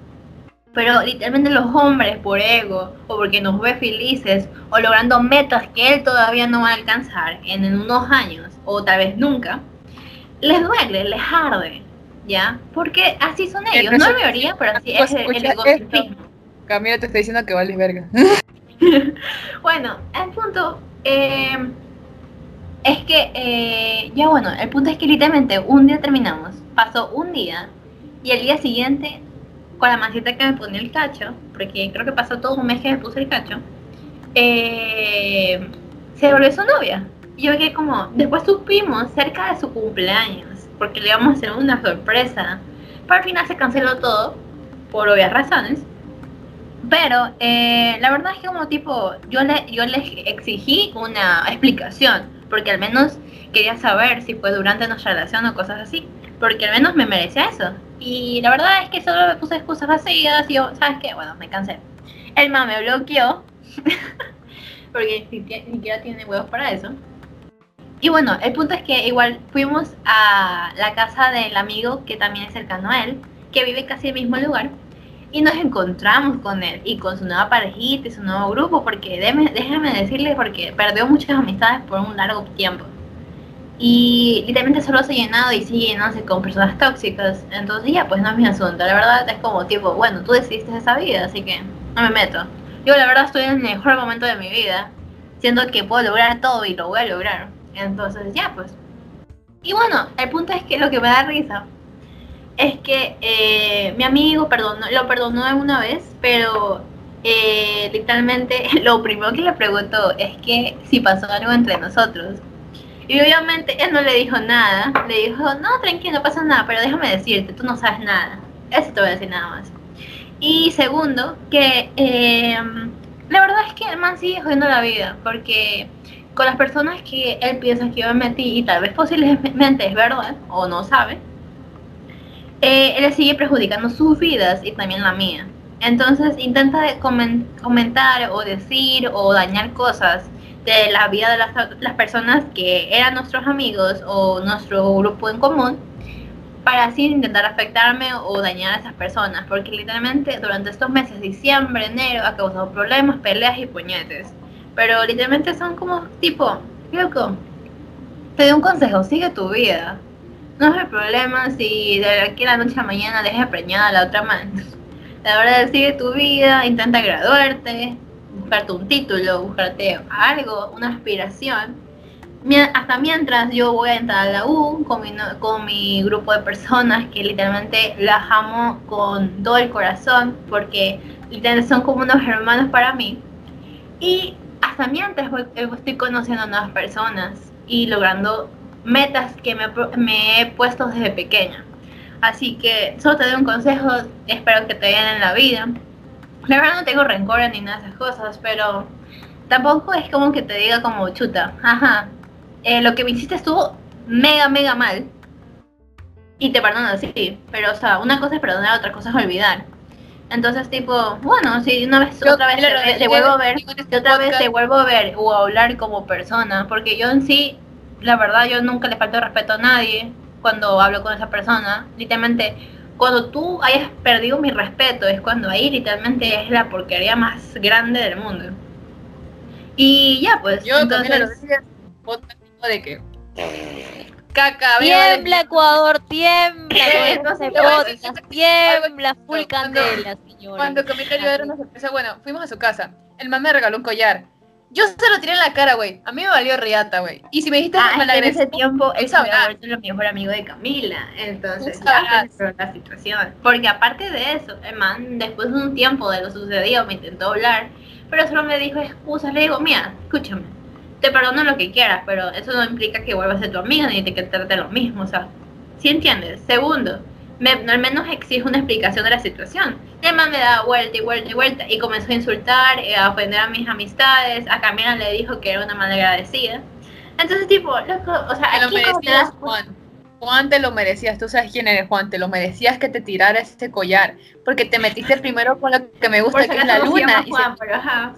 Pero literalmente los hombres por ego o porque nos ve felices o logrando metas que él todavía no va a alcanzar en, unos años o tal vez nunca, les duele, les arde, ¿ya? Porque así son ellos, no la mayoría, pero así es el, el Camila te está diciendo que vales verga. (laughs) bueno, el punto eh, es que, eh, ya bueno, el punto es que literalmente un día terminamos, pasó un día y el día siguiente con la mancita que me ponía el cacho, porque creo que pasó todo un mes que me puse el cacho, eh, se volvió su novia. Y yo que como, después supimos cerca de su cumpleaños, porque le íbamos a hacer una sorpresa, pero al final se canceló todo, por obvias razones. Pero eh, la verdad es que como tipo, yo le, yo les exigí una explicación, porque al menos quería saber si fue durante nuestra relación o cosas así, porque al menos me merecía eso. Y la verdad es que solo me puse excusas vacías y yo, ¿sabes qué? Bueno, me cansé. El ma me bloqueó, (laughs) porque ni, siquiera tiene huevos para eso. Y bueno, el punto es que igual fuimos a la casa del amigo que también es cercano a él, que vive casi en el mismo lugar. y nos encontramos con él y con su nueva parejita y su nuevo grupo, porque déjeme, déjeme decirle, porque perdió muchas amistades por un largo tiempo. Y literalmente solo se ha llenado y sigue llenándose con personas tóxicas. Entonces ya, pues no es mi asunto. La verdad es como tipo, bueno, tú decidiste esa vida, así que no me meto. Yo la verdad estoy en el mejor momento de mi vida, siendo que puedo lograr todo y lo voy a lograr. Entonces ya, pues. Y bueno, el punto es que lo que me da risa es que eh, mi amigo perdonó, lo perdonó una vez, pero eh, literalmente (laughs) lo primero que le preguntó es que si pasó algo entre nosotros. Y obviamente él no le dijo nada, le dijo, no, tranquilo, no pasa nada, pero déjame decirte, tú no sabes nada. Eso te voy a decir nada más. Y segundo, que eh, la verdad es que el man sigue jodiendo la vida, porque con las personas que él piensa que yo me metí, y tal vez posiblemente es verdad, o no sabe, eh, él sigue perjudicando sus vidas y también la mía. Entonces intenta comentar o decir o dañar cosas de la vida de las, personas que eran nuestros amigos o nuestro grupo en común para así intentar afectarme o dañar a esas personas porque literalmente durante estos meses diciembre enero ha causado problemas peleas y puñetes pero literalmente son como tipo loco te doy un consejo sigue tu vida no es el problema si de aquí a la noche a mañana dejes preñada a la otra mano. (laughs) La verdad, sigue tu vida, intenta graduarte, buscarte un título, buscarte algo, una aspiración. Hasta mientras yo voy a entrar a la U con mi, con mi grupo de personas que literalmente las amo con todo el corazón porque literalmente son como unos hermanos para mí. Y hasta mientras estoy conociendo nuevas personas y logrando metas que me, he puesto desde pequeña. Así que solo te doy un consejo, espero que te vayan en la vida. La verdad no tengo rencor ni nada de esas cosas, pero tampoco es como que te diga como chuta, ajá, eh, lo que me hiciste estuvo mega, mega mal. Y te perdono así, pero o sea, una cosa es perdonar, otra cosa es olvidar. Entonces, tipo, bueno, si una vez, otra vez te, vuelvo a ver, otra vez te vuelvo a ver o a hablar como persona, porque yo en sí la verdad yo nunca le falto respeto a nadie cuando hablo con esa persona. Literalmente, cuando tú hayas perdido mi respeto, es cuando ahí literalmente es la porquería más grande del mundo. Y ya, pues. Yo entonces... también lo decía de que. Caca, tiembla Ecuador, tiembla, tiembla, full candela, señora. Cuando comentario era una sorpresa, bueno, fuimos a su casa. El man me regaló un collar yo se lo tiré en la cara, güey. A mí me valió riata, güey. Y si me dijiste ah, en ese tiempo, él sabía el mejor amigo de Camila. Entonces, ya la situación. Porque aparte de eso, el man, después de un tiempo de lo sucedido, me intentó hablar. Pero solo me dijo excusas. Le digo, mira, escúchame. Te perdono lo que quieras, pero eso no implica que vuelvas a ser tu amiga ni que te trate lo mismo. O sea, ¿sí entiendes? Segundo, me, al menos exige una explicación de la situación. El man me da vuelta y vuelta y vuelta y comenzó a insultar, eh, a ofender a mis amistades, a Camila le dijo que era una mala agradecida. Entonces, tipo, loco, o sea, te lo merecías, Juan. Juan, te lo merecías, tú sabes quién eres, Juan, te lo merecías que te tirara este collar, porque te metiste primero con lo que me gusta, que es la luna. Juan, pero, ajá.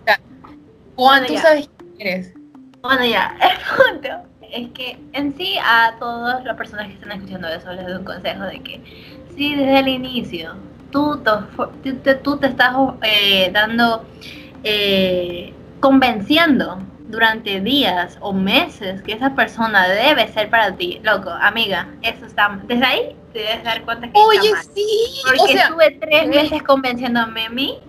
Juan, tú sabes quién eres. Bueno, ya, (laughs) el punto es que en sí a todas las personas que están escuchando eso les doy un consejo de que si desde el inicio tú te, tú te estás eh, dando, eh, convenciendo durante días o meses que esa persona debe ser para ti, loco, amiga, eso está desde ahí te debes dar cuenta que Oye, está sí, porque estuve tres meses convenciéndome a mí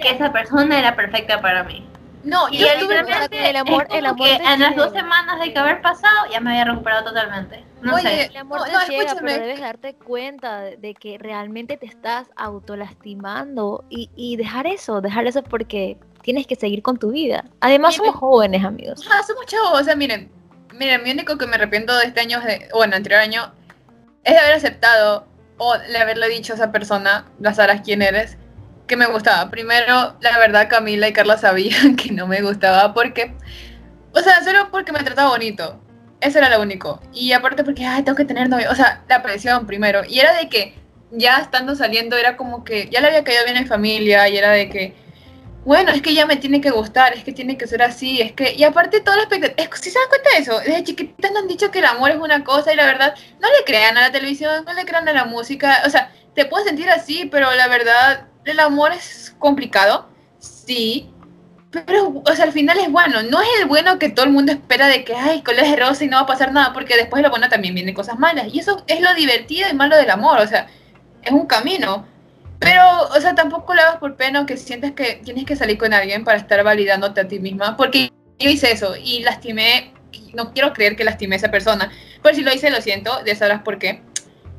que esa persona era perfecta para mí. No, y yo el amor, el amor en las dos semanas de que haber pasado ya me había recuperado totalmente. No Oye, sé. El amor te llega, pero debes darte cuenta de que realmente te estás autolastimando y, y dejar eso, dejar eso porque tienes que seguir con tu vida. Además somos jóvenes, amigos. Ah, somos chavos, o sea, miren, miren, mi único que me arrepiento de este año, de, bueno, anterior año, es de haber aceptado o de haberle dicho a esa persona, ya sabrás quién eres, que me gustaba. Primero, la verdad, Camila y Carla sabían (laughs) que no me gustaba porque, o sea, solo porque me trataba bonito. Eso era lo único. Y aparte porque, ay, tengo que tener novio. O sea, la presión primero. Y era de que ya estando saliendo era como que ya le había caído bien en familia y era de que, bueno, es que ya me tiene que gustar, es que tiene que ser así, es que, y aparte todo el expectativa, si se dan cuenta de eso, desde chiquitas nos han dicho que el amor es una cosa y la verdad, no le crean a la televisión, no le crean a la música, o sea, te puedes sentir así, pero la verdad, el amor es complicado, sí, pero, o sea, al final es bueno. No es el bueno que todo el mundo espera de que, ay, colores de rosa y no va a pasar nada, porque después de lo bueno también vienen cosas malas. Y eso es lo divertido y malo del amor, o sea, es un camino. Pero, o sea, tampoco lo hagas por pena que sientes que tienes que salir con alguien para estar validándote a ti misma, porque yo hice eso y lastimé, no quiero creer que lastimé a esa persona, pero si lo hice, lo siento, ya sabrás por qué.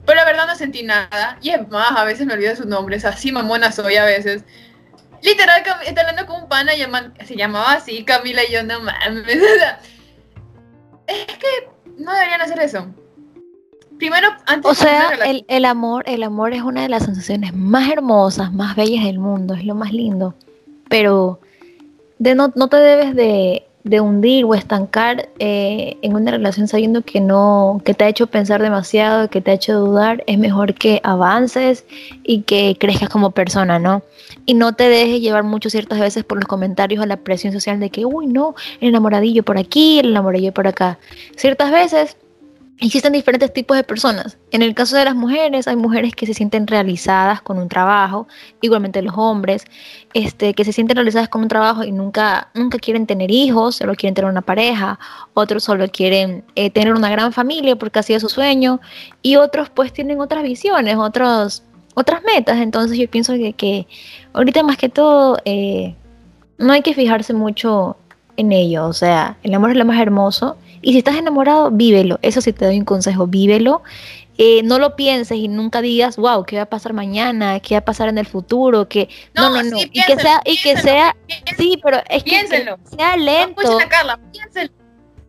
Pero la verdad no sentí nada, y es más, a veces me olvido su nombre, o así mamona soy a veces. Literal, está hablando con un pana, se llamaba así, Camila, y yo no mames. (laughs) es que no deberían hacer eso. Primero, antes O sea, el, el, amor, el amor es una de las sensaciones más hermosas, más bellas del mundo, es lo más lindo. Pero de no, no te debes de, de hundir o estancar eh, en una relación sabiendo que no, que te ha hecho pensar demasiado, que te ha hecho dudar, es mejor que avances y que crezcas como persona, ¿no? Y no te dejes llevar mucho ciertas veces por los comentarios o la presión social de que, uy, no, el enamoradillo por aquí, el enamoradillo por acá. Ciertas veces Existen diferentes tipos de personas. En el caso de las mujeres, hay mujeres que se sienten realizadas con un trabajo, igualmente los hombres, este, que se sienten realizadas con un trabajo y nunca, nunca quieren tener hijos, solo quieren tener una pareja, otros solo quieren eh, tener una gran familia porque ha sido su sueño, y otros pues tienen otras visiones, otros, otras metas. Entonces yo pienso que, que ahorita más que todo eh, no hay que fijarse mucho en ello, o sea, el amor es lo más hermoso y si estás enamorado, vívelo. Eso sí te doy un consejo, vívelo. Eh, no lo pienses y nunca digas, wow, ¿qué va a pasar mañana? ¿Qué va a pasar en el futuro? Que no, no, no. y que sea, y que sea, sí, pero es que, sea lento. No, Carla, piénselo.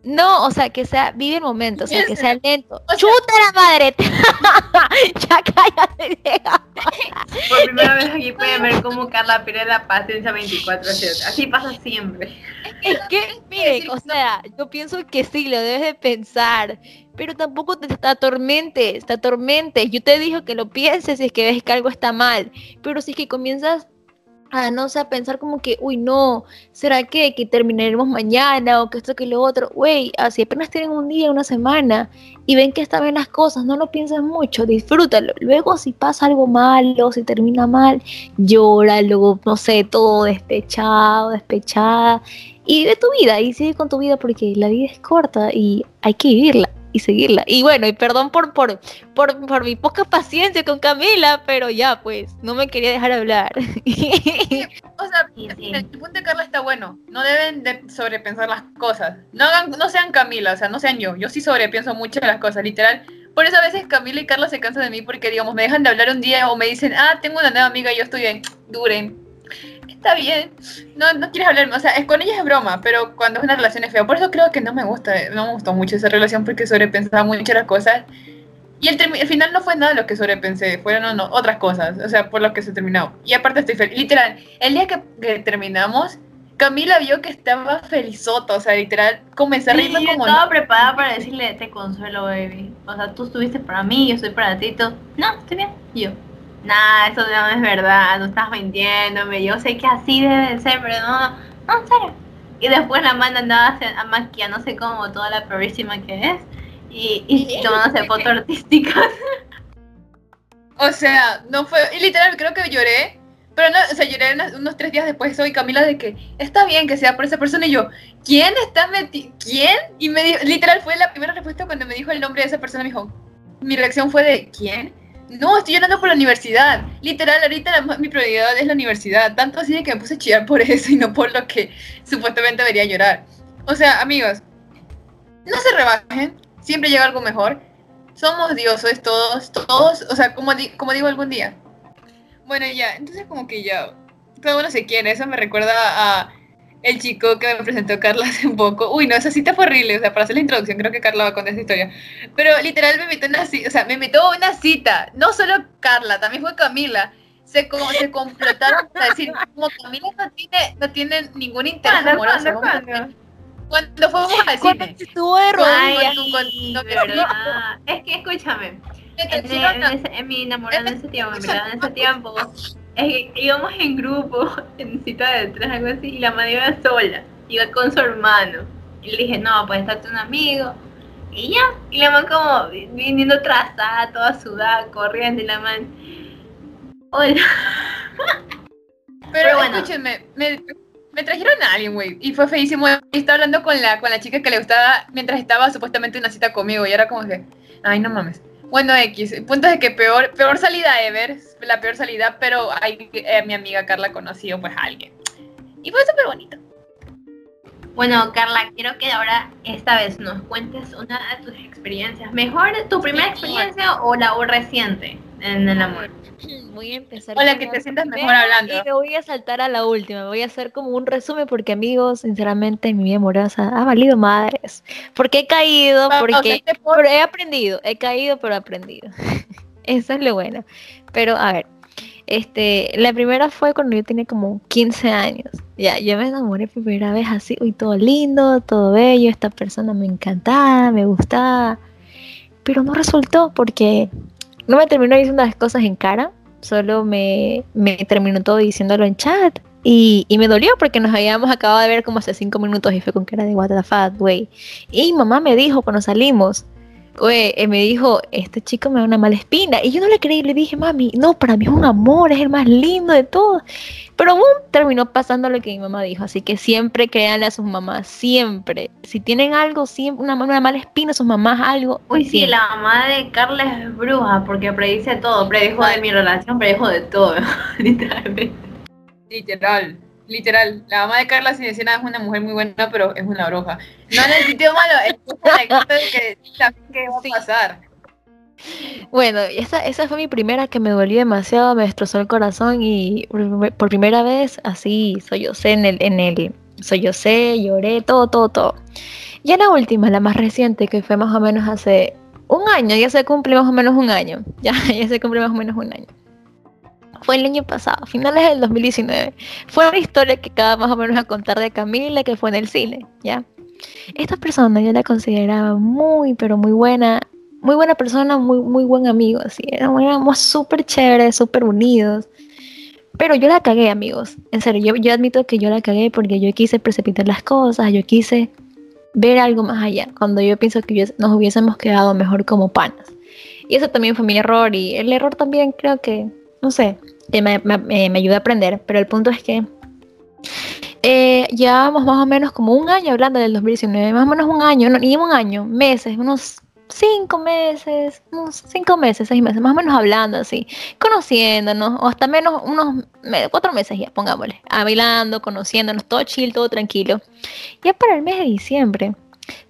No, o sea, que sea, vive el momento, o sea, que sea (laughs) lento. ¡Chuta la madre! (laughs) ya cállate, Por primera vez aquí pueden ver cómo Carla pierde la paciencia 24 horas. Así pasa siempre. Es que, miren, o sea, yo pienso que sí, lo debes de pensar, pero tampoco te, te atormentes, te atormentes. Yo te digo que lo pienses si es que ves que algo está mal, pero si es que comienzas a no sé, pensar como que, uy, no, ¿será que, que terminaremos mañana o que esto que lo otro? Güey, así apenas tienen un día, una semana y ven que están bien las cosas, no lo pienses mucho, disfrútalo. Luego si pasa algo malo, si termina mal, llora, luego, no sé, todo despechado, despechada y vive tu vida y sigue con tu vida porque la vida es corta y hay que vivirla y seguirla. Y bueno, y perdón por, por, por, por, mi poca paciencia con Camila, pero ya, pues, no me quería dejar hablar. (laughs) o sea, el punto de Carla está bueno. No deben de sobrepensar las cosas. No, hagan, no sean Camila, o sea, no sean yo. Yo sí sobrepienso mucho las cosas, literal. Por eso a veces Camila y Carla se cansan de mí porque, digamos, me dejan de hablar un día o me dicen, ah, tengo una nueva amiga y yo estoy en, duren está bien, no, no quieres hablarme, o sea, es, con ella es broma, pero cuando es una relación es feo, por eso creo que no me gusta, no me gustó mucho esa relación porque sobrepensaba mucho las cosas, y el, el final no fue nada lo que sobrepensé, fueron no, otras cosas, o sea, por lo que se terminó, y aparte estoy feliz, literal, el día que, terminamos, Camila vio que estaba felizota, o sea, literal, comencé a reírme como... estaba preparada para decirle, te consuelo, baby, o sea, tú estuviste para mí, yo estoy para ti, todo. no, estoy bien, y yo Nada, eso no es verdad, no estás mintiéndome, yo sé que así debe ser, pero no, no, en serio. Y después la manda andaba a maquillar, no sé cómo, toda la progresima que es, y, y tomándose fotos artísticas. (laughs) O sea, no fue, y literal, creo que lloré, pero no, o sea, lloré unos, tres días después, soy Camila, de que está bien que sea por esa persona, y yo, ¿quién está metido? ¿Quién? Y me dijo, literal, fue la primera respuesta cuando me dijo el nombre de esa persona, me dijo, mi reacción fue de, ¿quién? No, estoy llorando por la universidad. Literal, ahorita mi prioridad es la universidad. Tanto así de que me puse a chillar por (laughs) eso y no por lo que supuestamente debería llorar. O sea, amigos, no se rebajen. Siempre llega algo mejor. Somos dioses todos, todos. O sea, como, como digo algún día. Bueno, ya, entonces como que ya. Todo uno se quiere. Eso me recuerda a el chico que me presentó Carla (laughs) hace un poco. Uy, no, esa cita fue horrible. O sea, para hacer la introducción, creo que Carla va a contar esa historia. Pero literal me invitó una cita, o sea, me invitó una cita. No solo Carla, también fue Camila. Se, como, se complotaron para decir, como Camila no tiene, no tiene ningún interés amoroso. ¿cuándo, cuando fuimos al cine. Estuvo Ay, Es que escúchame. En, en, mi enamorado en ese tiempo, en ese tiempo, íbamos en grupo, (laughs) en cita de tres, algo así, y la madre iba sola, iba con su hermano. Y le dije, no, pues está un amigo. Y ya, y la man como viniendo trazada, toda sudada, corriendo, y la man, hola. (laughs) Pero, bueno. escúchenme, me, me trajeron a alguien, güey, y fue feísimo. Y estaba hablando con la, con la chica que le gustaba mientras estaba supuestamente en una cita conmigo, y era como que, ay, no mames. Bueno, X, el punto es que peor, peor salida ever, la peor salida, pero ahí, eh, mi amiga Carla conoció pues a alguien. Y fue súper bonito. Bueno, Carla, quiero que ahora esta vez nos cuentes una de tus experiencias. ¿Mejor tu primera experiencia o la reciente en el amor? (clears throat) Voy a empezar. Hola, que te sientas mejor hablando. Y me voy a saltar a la última. Voy a hacer como un resumen porque, amigos, sinceramente, mi vida amorosa ha valido madres. Porque he caído, porque he aprendido. He caído, pero he aprendido. (laughs) Eso es lo bueno. Pero, a ver. Este, la primera fue cuando yo tenía como 15 años. Ya, yo me enamoré por primera vez así, uy, todo lindo, todo bello, esta persona me encantaba, me gustaba, pero no resultó porque no me terminó diciendo las cosas en cara, solo me, me terminó todo diciéndolo en chat. Y, y, me dolió porque nos habíamos acabado de ver como hace cinco minutos y fue con cara de what güey. Y mamá me dijo cuando salimos, güey, eh, me dijo, este chico me da una mala espina. Y yo no le creí, le dije, mami, no, para mí es un amor, es el más lindo de todos. Pero boom, terminó pasando lo que mi mamá dijo. Así que siempre créanle a sus mamás, siempre. Si tienen algo, siempre, una, una mala espina, sus mamás algo. Uy, sí, la mamá de Carla es bruja porque predice todo. Predijo de mi relación, predijo de todo, (laughs) literalmente. Literal literal, la mamá de Carla nada es una mujer muy buena, pero es una bruja. No en el sitio malo, es (laughs) que que va a pasar. Bueno, esa, esa fue mi primera que me dolió demasiado, me destrozó el corazón y por primera vez así soy yo sé en el, en el soy yo sé, lloré, todo, todo, todo. Y en la última, la más reciente, que fue más o menos hace un año, ya se cumple más o menos un año, (laughs) ya, ya se cumple más o menos un año fue el año pasado, finales del 2019. Fue una historia que acaba más o menos a contar de Camila que fue en el cine, ¿ya? Esta persona yo la consideraba muy, pero muy buena, muy buena persona, muy, muy buen amigo, así, éramos súper chéveres, súper unidos. Pero yo la cagué, amigos. En serio, yo, yo admito que yo la cagué porque yo quise precipitar las cosas, yo quise ver algo más allá, cuando yo pienso que nos hubiésemos quedado mejor como panas. Y eso también fue mi error y el error también creo que no sé, me, me, ayuda a aprender, pero el punto es que eh, llevábamos más o menos como un año hablando del 2019, más o menos un año, no, ni un año, meses, unos cinco meses, unos cinco meses, seis meses, más o menos hablando así, conociéndonos, o hasta menos unos cuatro meses ya, pongámosle, hablando, conociéndonos, todo chill, todo tranquilo. Ya para el mes de diciembre,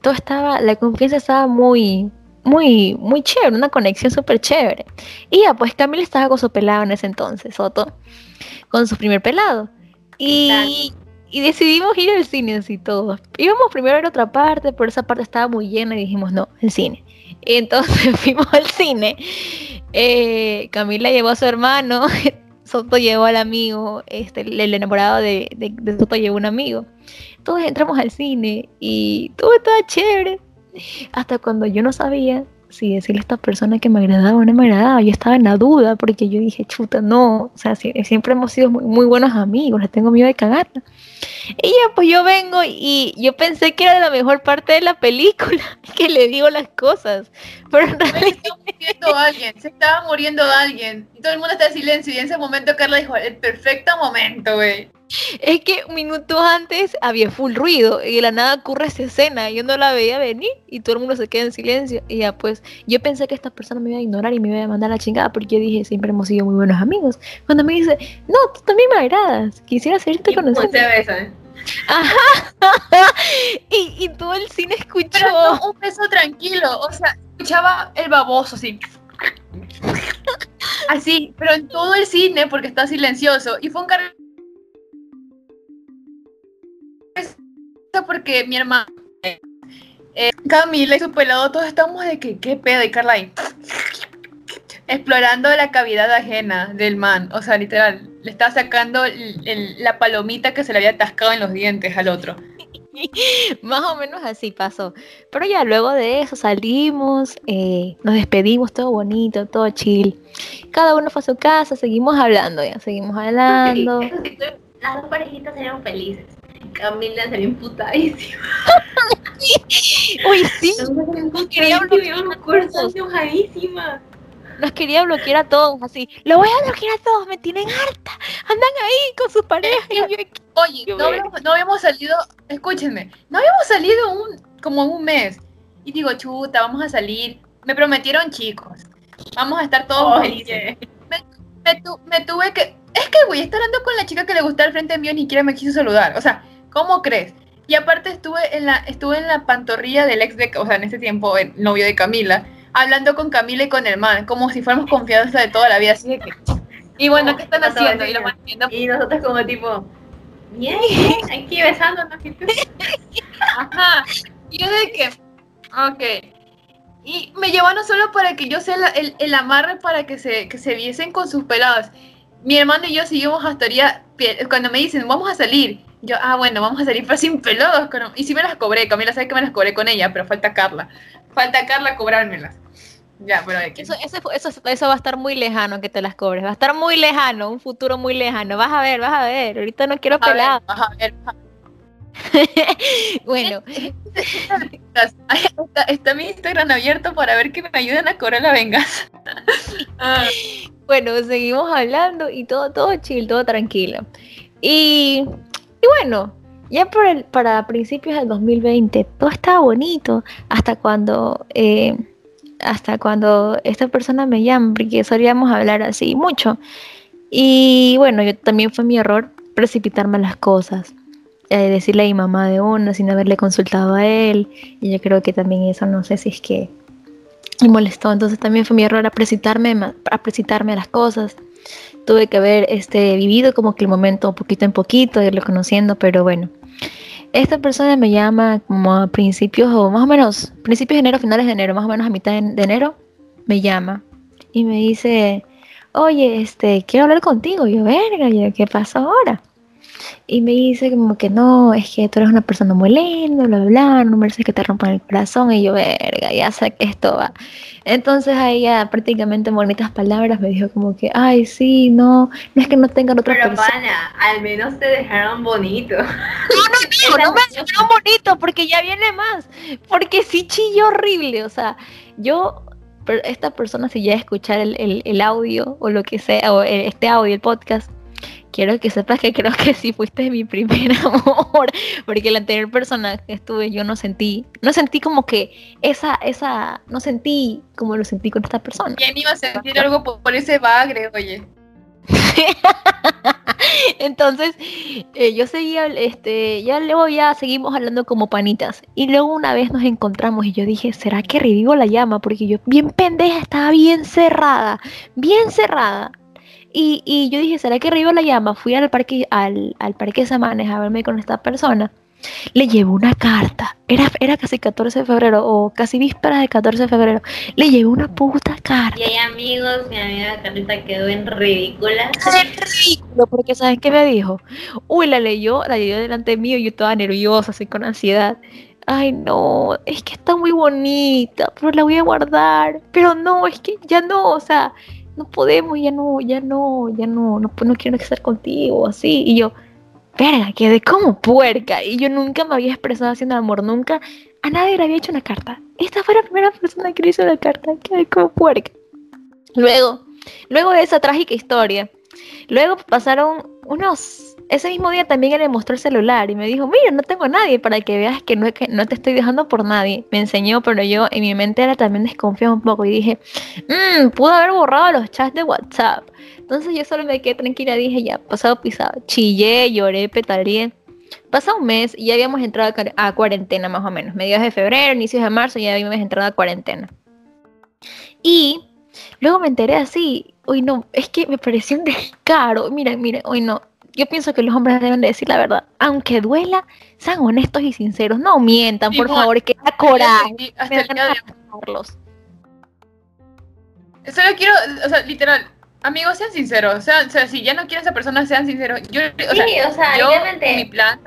todo estaba, la confianza estaba muy, muy, muy chévere, una conexión súper chévere. Y ya, pues Camila estaba con su pelado en ese entonces, Soto, con su primer pelado. Y, y decidimos ir al cine así todos. Íbamos primero a a otra parte, pero esa parte estaba muy llena y dijimos, no, el cine. Y (laughs) entonces (laughs) fuimos al cine. Eh, Camila llevó a su hermano, (laughs) Soto llevó al amigo, este, el enamorado de, de, de Soto llevó un amigo. Todos entramos al cine y todo estaba chévere hasta cuando yo no sabía si decirle a esta persona que me agradaba o no me agradaba, yo estaba en la duda porque yo dije, chuta, no, o sea, siempre hemos sido muy, buenos amigos, les tengo miedo de cagarla. Y ya, pues yo vengo y yo pensé que era la mejor parte de la película, (laughs) que le digo las cosas, pero en realidad... Se estaba alguien, se estaba muriendo alguien, y todo el mundo está en silencio, y en ese momento Carla dijo, el perfecto momento, güey. Es que minutos antes había full ruido y de la nada ocurre esa escena. Yo no la veía venir y todo el mundo se queda en silencio. Y ya pues yo pensé que esta persona me iba a ignorar y me iba a mandar la chingada porque yo dije siempre hemos sido muy buenos amigos. Cuando me dice, no, tú también me agradas, quisiera seguirte conociendo. Ajá. (laughs) y, y todo el cine escuchó. un beso tranquilo, o sea, escuchaba el baboso así. (laughs) Así, pero en todo el cine porque está silencioso. Y fue un carril porque mi hermana eh, Camila y su pelado, todos estamos de que, ¿qué pedo? Y Carla ahí, explorando la cavidad ajena del man. O sea, literal, le estaba sacando la palomita que se le había atascado en los dientes al otro. (laughs) Más o menos así pasó. Pero ya luego de eso salimos, eh, nos despedimos, todo bonito, todo chill. Cada uno fue a su casa, seguimos hablando, ya seguimos hablando. Las dos parejitas eran felices. Camila salió imputadísima. (laughs) Uy, sí. Quería enojadísima. nos quería bloquear a todos, así. Lo voy a bloquear a todos, me tienen harta. Andan ahí con sus parejas. Oye, no habíamos, salido, escúchenme, no habíamos salido un, como un mes. Y digo, chuta, vamos a salir. Me prometieron chicos. Vamos a estar todos felices. Me, tuve que. Es que, güey, estar hablando con la chica que le gusta al frente mío ni siquiera me quiso saludar. O sea, ¿cómo crees? Y aparte estuve en la, estuve en la pantorrilla del ex de, o sea, en ese tiempo, el novio de Camila, hablando con Camila y con el man, como si fuéramos confianza de toda la vida, así de que. Y bueno, ¿qué están haciendo? Y, nosotros como tipo, bien, aquí besándonos. (laughs) Ajá. Y yo de que, ok. Y me llevaron solo para que yo sea el, el, amarre para que se, que se viesen con sus peladas. Mi hermano y yo seguimos hasta día, cuando me dicen, vamos a salir, yo, ah, bueno, vamos a salir pero sin pelodos. Y si me las cobré, Camila sabe que me las cobré con ella, pero falta Carla. Falta Carla cobrármelas. Ya, pero eso, eso, eso, va a estar muy lejano que te las cobres. Va a estar muy lejano, un futuro muy lejano. Vas a ver, vas a ver. Ahorita no quiero pelar. Vas a ver, (laughs) bueno. está, está, mi Instagram abierto para ver que me ayuden a cobrar la venganza. (laughs) Ah. Bueno, seguimos hablando y todo, todo chill, todo tranquilo. Y y bueno, ya por el, para principios del 2020 todo estaba bonito hasta cuando eh, hasta cuando esta persona me llama porque solíamos hablar así mucho y bueno yo también fue mi error precipitarme las cosas eh, decirle a mi mamá de una sin haberle consultado a él y yo creo que también eso no sé si es que me molestó entonces también fue mi error a precipitarme a las cosas tuve que haber este, vivido como que el momento poquito en poquito, irlo conociendo, pero bueno. Esta persona me llama como a principios, o más o menos, principios de enero, finales de enero, más o menos a mitad de enero, me llama y me dice, oye, este, quiero hablar contigo. Y yo, verga, ¿qué pasa ahora? Y me dice como que no, es que tú eres una persona muy linda, bla, bla, bla, no mereces que te rompan el corazón. Y yo, verga, ya sé que esto va. Entonces a ella prácticamente en bonitas palabras me dijo como que, ay, sí, no, no es que no tengan otra Pero pana, al menos te dejaron bonito. No, no, no, (laughs) no me dejaron bonito porque ya viene más. Porque sí chillo horrible, o sea, yo esta persona si ya escuchar el, el, el, audio o lo que sea, o este audio, el podcast, quiero que sepas que creo que sí fuiste mi primer (laughs) amor, porque el anterior personaje que estuve yo no sentí, no sentí como que esa, esa, no sentí como lo sentí con esta persona. ¿Quién iba a sentir algo por, ese bagre, oye? (laughs) Entonces, eh, yo seguía, este, ya luego ya seguimos hablando como panitas. Y luego una vez nos encontramos y yo dije, ¿será que revivo la llama? Porque yo bien pendeja, estaba bien cerrada, bien cerrada. Y, yo dije, ¿será que revivo la llama? Fui al parque, al, al parque Samanes a verme con esta persona. Le llevo una carta. Era, era casi 14 de febrero o casi vísperas de 14 de febrero. Le llevo una puta carta. Y ahí amigos, mi amiga Carlita quedó en ridícula. En ridículo, porque ¿saben qué me dijo? Uy, la leyó, la leyó delante mío y yo toda nerviosa, así con ansiedad. Ay, no, es que está muy bonita, pero la voy a guardar. Pero no, es que ya no, o sea, no podemos, ya no, ya no, ya no, no, no quiero estar contigo, así. Y yo, verga, quedé como puerca. Y yo nunca me había expresado haciendo amor, nunca a nadie le había hecho una carta. Esta fue la primera persona que le hizo la carta, quedé como puerca. Luego, luego de esa trágica historia, luego pasaron unos ese mismo día también él le mostró el celular y me dijo, mira, no tengo a nadie para que veas que no, que no te estoy dejando por nadie. Me enseñó, pero yo en mi mente era también desconfiado un poco y dije, mmm, pude haber borrado los chats de WhatsApp. Entonces yo solo me quedé tranquila, dije, ya, pasado pisado. Chillé, lloré, petaleé. Pasó un mes y ya habíamos entrado a cuarentena más o menos. Mediados de febrero, inicios de marzo, ya habíamos entrado a cuarentena. Y luego me enteré así, uy no, es que me pareció un descaro. Mira, mira, hoy no, yo pienso que los hombres deben decir la verdad. Aunque duela, sean honestos y sinceros. No mientan, por favor, que da coraje. Hasta el día de Solo quiero, o sea, literal, amigos, sean sinceros. O sea, si ya no quieren a esa persona, sean sinceros. Yo, o sí, sea, o sea, yo, mi plan.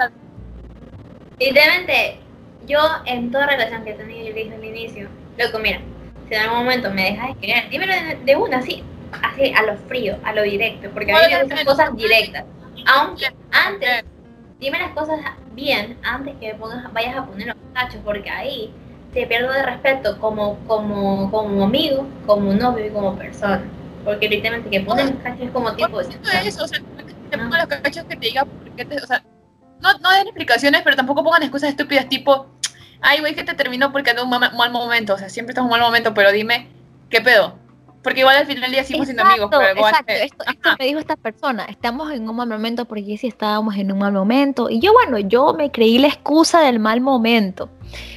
Literalmente, yo en toda relación que he tenido desde el inicio, loco, mira, si en algún momento me dejas de querer, dímelo de, una, así, así, a lo frío, a lo directo, porque a mí me gustan cosas directas. Aunque antes, dime las cosas bien antes que pongas, vayas a poner los cachos, porque ahí te pierdo de respeto como, como, como amigo, como novio y como persona. Porque literalmente que ponen cachos como tipo... Eso, o sea, te pongan los cachos que te diga por te... O sea, no, no den explicaciones, pero tampoco pongan excusas estúpidas tipo... Ay, güey, que te terminó porque ando un mal momento. O sea, siempre estás en un mal momento, pero dime, ¿qué pedo? Porque igual al final del día seguimos siendo amigos. Pero igual exacto. Esto, esto, me dijo esta persona. Estamos en un mal momento porque sí estábamos en un mal momento. Y yo, bueno, yo me creí la excusa del mal momento.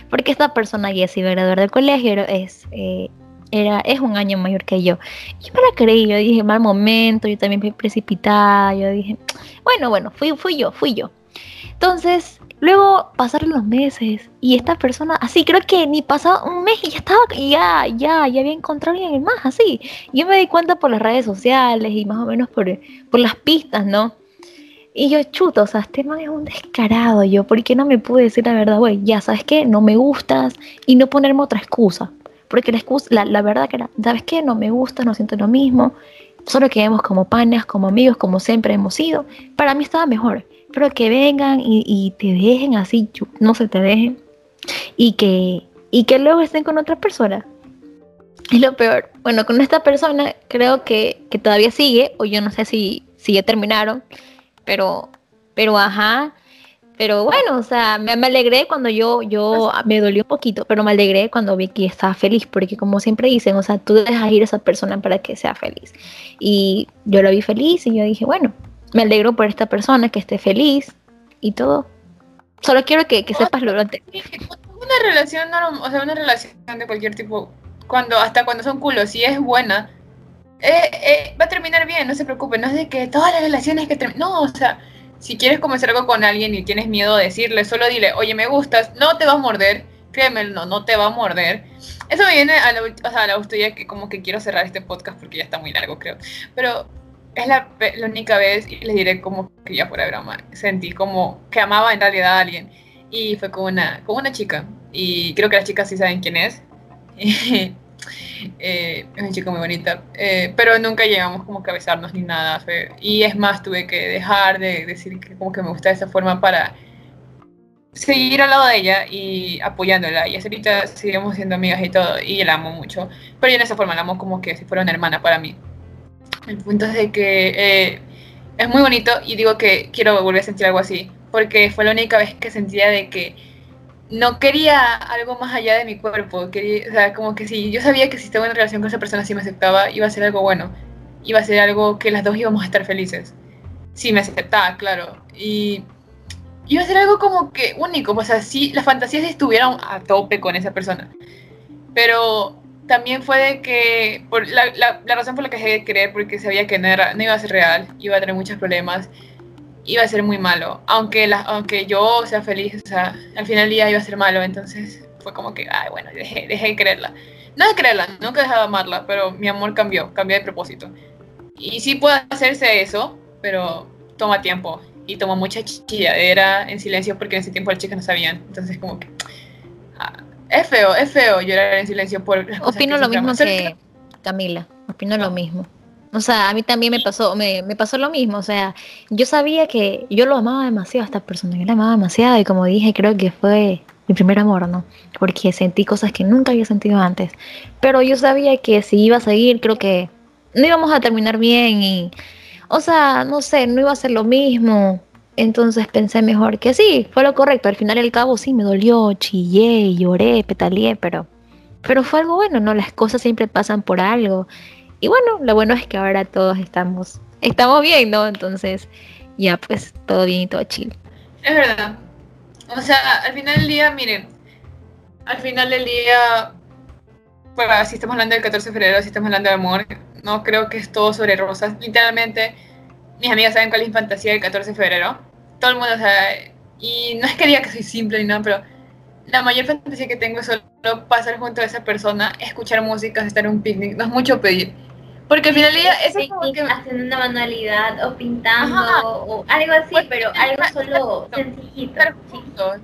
Porque esta persona, Jessie, graduada del colegio, es, eh, era, es un año mayor que yo. Yo me la creí, yo dije, mal momento, yo también fui precipitada. Yo dije, bueno, bueno, fui, fui yo, fui yo. Entonces, Luego pasaron los meses y esta persona, así creo que ni pasaba un mes y ya estaba, ya, ya, ya había encontrado a alguien más, así. Yo me di cuenta por las redes sociales y más o menos por, por las pistas, ¿no? Y yo, chuto, o sea, este man es un descarado. Yo, ¿por qué no me pude decir la verdad, güey? Ya, ¿sabes qué? No me gustas y no ponerme otra excusa. Porque la excusa, la, la verdad que era, ¿sabes qué? No me gusta, no siento lo mismo. Solo quedemos como panas, como amigos, como siempre hemos sido. Para mí estaba mejor pero que vengan y, te dejen así, no se te dejen, y que, y que luego estén con otra persona. Es lo peor. Bueno, con esta persona creo que, todavía sigue, o yo no sé si, si ya terminaron, pero, pero ajá. Pero bueno, o sea, me, alegré cuando yo, yo, me dolió un poquito, pero me alegré cuando vi que estaba feliz, porque como siempre dicen, o sea, tú dejas ir a esa persona para que sea feliz. Y yo lo vi feliz y yo dije, bueno, me alegro por esta persona, que esté feliz y todo. Solo quiero que, que sepas lo antes. Una relación, o sea, una relación de cualquier tipo, cuando hasta cuando son culos, si es buena, eh, eh, va a terminar bien, no se preocupe, no es de que todas las relaciones que no, o sea, si quieres comenzar algo con alguien y tienes miedo de decirle, solo dile, oye, me gustas, no te va a morder, créeme, no, no te va a morder. Eso viene a la, o sea, a la que como que quiero cerrar este podcast porque ya está muy largo, creo. Pero es la, única vez, y les diré como que ya fuera broma, sentí como que amaba en realidad a alguien. Y fue con una, con una chica. Y creo que las chicas sí saben quién es. (laughs) Eh, es una chica muy bonita. Eh, pero nunca llegamos como que a besarnos ni nada. y es más, tuve que dejar de decir que como que me gusta de esa forma para seguir al lado de ella y apoyándola. Y ahorita seguimos siendo amigas y todo. Y la amo mucho. Pero yo en esa forma la amo como que si fuera una hermana para mí. El punto es de que eh, es muy bonito y digo que quiero volver a sentir algo así, porque fue la única vez que sentía de que no quería algo más allá de mi cuerpo. Quería, o sea, como que si yo sabía que si estaba en relación con esa persona, si me aceptaba, iba a ser algo bueno. Iba a ser algo que las dos íbamos a estar felices. Si me aceptaba, claro. Y iba a ser algo como que único. O sea, si las fantasías estuvieran a tope con esa persona. Pero también fue de que, por la, la, razón por la que dejé de creer, porque sabía que no, era, no iba a ser real, iba a tener muchos problemas, iba a ser muy malo. Aunque, la, aunque yo sea feliz, o sea, al final del día iba a ser malo, entonces fue como que, ay, bueno, dejé, dejé de creerla. No de creerla, nunca dejado de amarla, pero mi amor cambió, cambió de propósito. Y sí puede hacerse eso, pero toma tiempo y toma mucha chilladera en silencio porque en ese tiempo las chicas no sabían. Entonces, como que. Ah, es feo, es feo llorar en silencio por Opino lo mismo que Camila, opino lo mismo. O sea, a mí también me pasó, me, pasó lo mismo. O sea, yo sabía que yo lo amaba demasiado a esta persona, yo la amaba demasiado y como dije, creo que fue mi primer amor, ¿no? Porque sentí cosas que nunca había sentido antes. Pero yo sabía que si iba a seguir, creo que no íbamos a terminar bien y, o sea, no sé, no iba a ser lo mismo. Entonces pensé mejor que sí, fue lo correcto. Al final y al cabo sí me dolió, chillé, lloré, petaleé, pero, pero fue algo bueno, ¿no? Las cosas siempre pasan por algo. Y bueno, lo bueno es que ahora todos estamos, estamos bien, ¿no? Entonces, ya pues todo bien y todo chill. Es verdad. O sea, al final del día, miren, al final del día, pues si estamos hablando del 14 de febrero, si estamos hablando de amor, no creo que es todo sobre rosas. Literalmente mis amigas saben cuál es mi fantasía del 14 de febrero. Todo el mundo sabe. Y no es que diga que soy simple ni nada, pero la mayor fantasía que tengo es solo pasar junto a esa persona, escuchar música, estar en un picnic. No es mucho pedir. Porque al final del día es como que... Haciendo una manualidad o pintando o algo así, pues, pero algo solo sencillito. Estar juntos.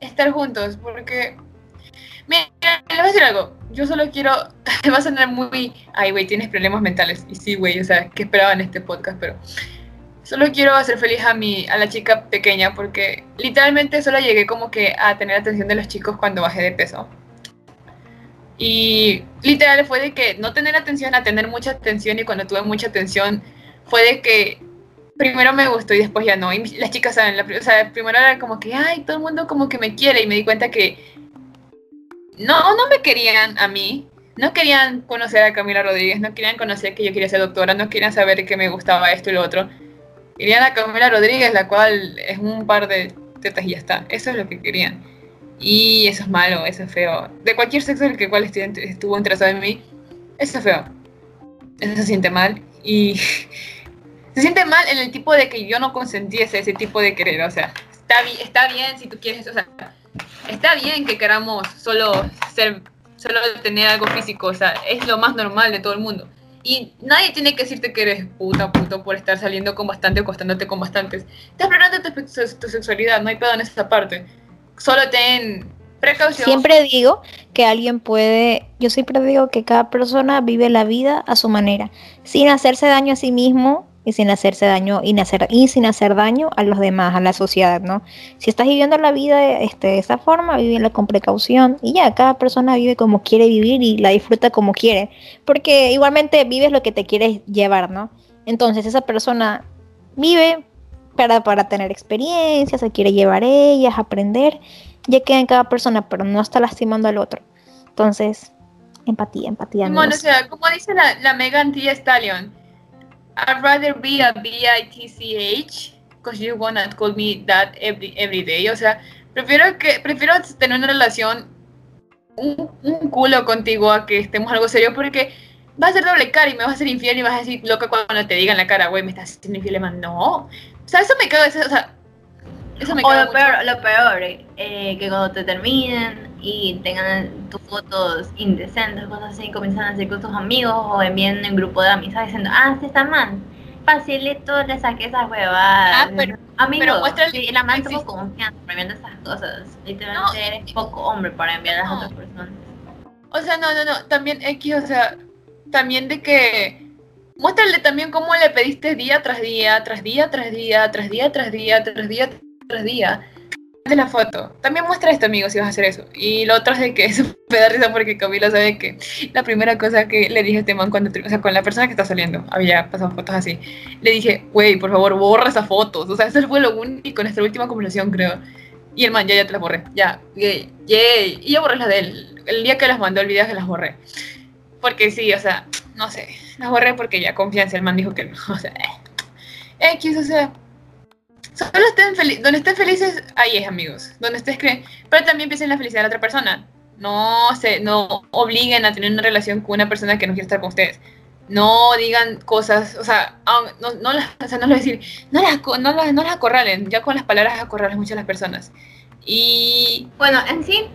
Estar juntos, porque... Mira, le voy a decir algo yo solo quiero, (laughs) va a sonar muy, ay, güey, tienes problemas mentales. Y sí, güey, o sea, que esperaba en este podcast, pero solo quiero hacer feliz a mi, a la chica pequeña porque literalmente solo llegué como que a tener atención de los chicos cuando bajé de peso. Y literal fue de que no tener atención a tener mucha atención y cuando tuve mucha atención fue de que primero me gustó y después ya no. Y las chicas saben, la, o sea, primero era como que, ay, todo el mundo como que me quiere y me di cuenta que no, no me querían a mí, no querían conocer a Camila Rodríguez, no querían conocer que yo quería ser doctora, no querían saber que me gustaba esto y lo otro. Querían a Camila Rodríguez, la cual es un par de tetas y ya está. Eso es lo que querían. Y eso es malo, eso es feo. De cualquier sexo el que cual estuvo interesado en mí, eso es feo. Eso se siente mal. Y (laughs) se siente mal en el tipo de que yo no consentiese ese tipo de querer. O sea, está, está bien si tú quieres, o sea, está bien que queramos solo ser, solo tener algo físico. O sea, es lo más normal de todo el mundo. Y nadie tiene que decirte que eres puta puto por estar saliendo con bastante o acostándote con bastantes. Estás explorando tu, tu, sexualidad, no hay pedo en esa parte. Solo ten precaución. Siempre digo que alguien puede, yo siempre digo que cada persona vive la vida a su manera, sin hacerse daño a sí mismo y sin hacerse daño y, y sin hacer daño a los demás, a la sociedad, ¿no? Si estás viviendo la vida este, de esa forma, vívela con precaución y ya, cada persona vive como quiere vivir y la disfruta como quiere, porque igualmente vives lo que te quieres llevar, ¿no? Entonces esa persona vive para, para tener experiencias, se quiere llevar ellas, aprender, ya queda en cada persona, pero no está lastimando al otro. Entonces, empatía, empatía. Bueno, o sea, como dice la, la Megan Thee Stallion, I'd rather be a B-I-T-C-H because you wanna call me that every, every day. O sea, prefiero que prefiero tener una relación un, un, culo contigo a que estemos algo serio porque vas a ser doble cara y me vas a ser infiel y vas a decir loca cuando te digan la cara, güey, me estás haciendo infiel, man. No. O sea, eso me cago, o sea, eso me o lo peor, lo peor, eh, que cuando te terminen y tengan tus fotos indecentes, cosas así, comienzan a hacer con tus amigos o envíen en grupo de amistades diciendo, ah, sí está mal. Facilito le saqué esas huevadas. Ah, pero, Amigo, pero sí, man tuvo confianza enviando esas cosas. Literalmente no, eres poco hombre para enviar a las otras personas. O sea, no, no, no. También X, o sea, también de que muéstrale también cómo le pediste día tras día, tras día, tras día, tras día, tras día, tras día, tras día de la foto. También muestra esto, amigo, si vas a hacer eso. Y lo otro es de que eso me da risa porque Camila sabe que la primera cosa que le dije a este man cuando, o sea, con la persona que está saliendo, había pasado fotos así, le dije, güey, por favor, borra esas fotos. O sea, eso fue lo único en nuestra última conversación, creo. Y el man, ya, ya te las borré, ya, yay, yay. Y yo borré las de él. El día que las mandó el video que las borré. Porque sí, o sea, no sé, las borré porque ya confianza, el man dijo que no, (laughs) o sea, eh. O sea, Donde estén felices, ahí es, amigos. Donde estés creen. Pero también piensen en la felicidad de la otra persona. No se, no obliguen a tener una relación con una persona que no quiere estar con ustedes. No digan cosas, o sea, no, no las, o no decir, no las, no, las, no las acorralen, ya con las palabras acorralen mucho las personas. Y bueno, en sí,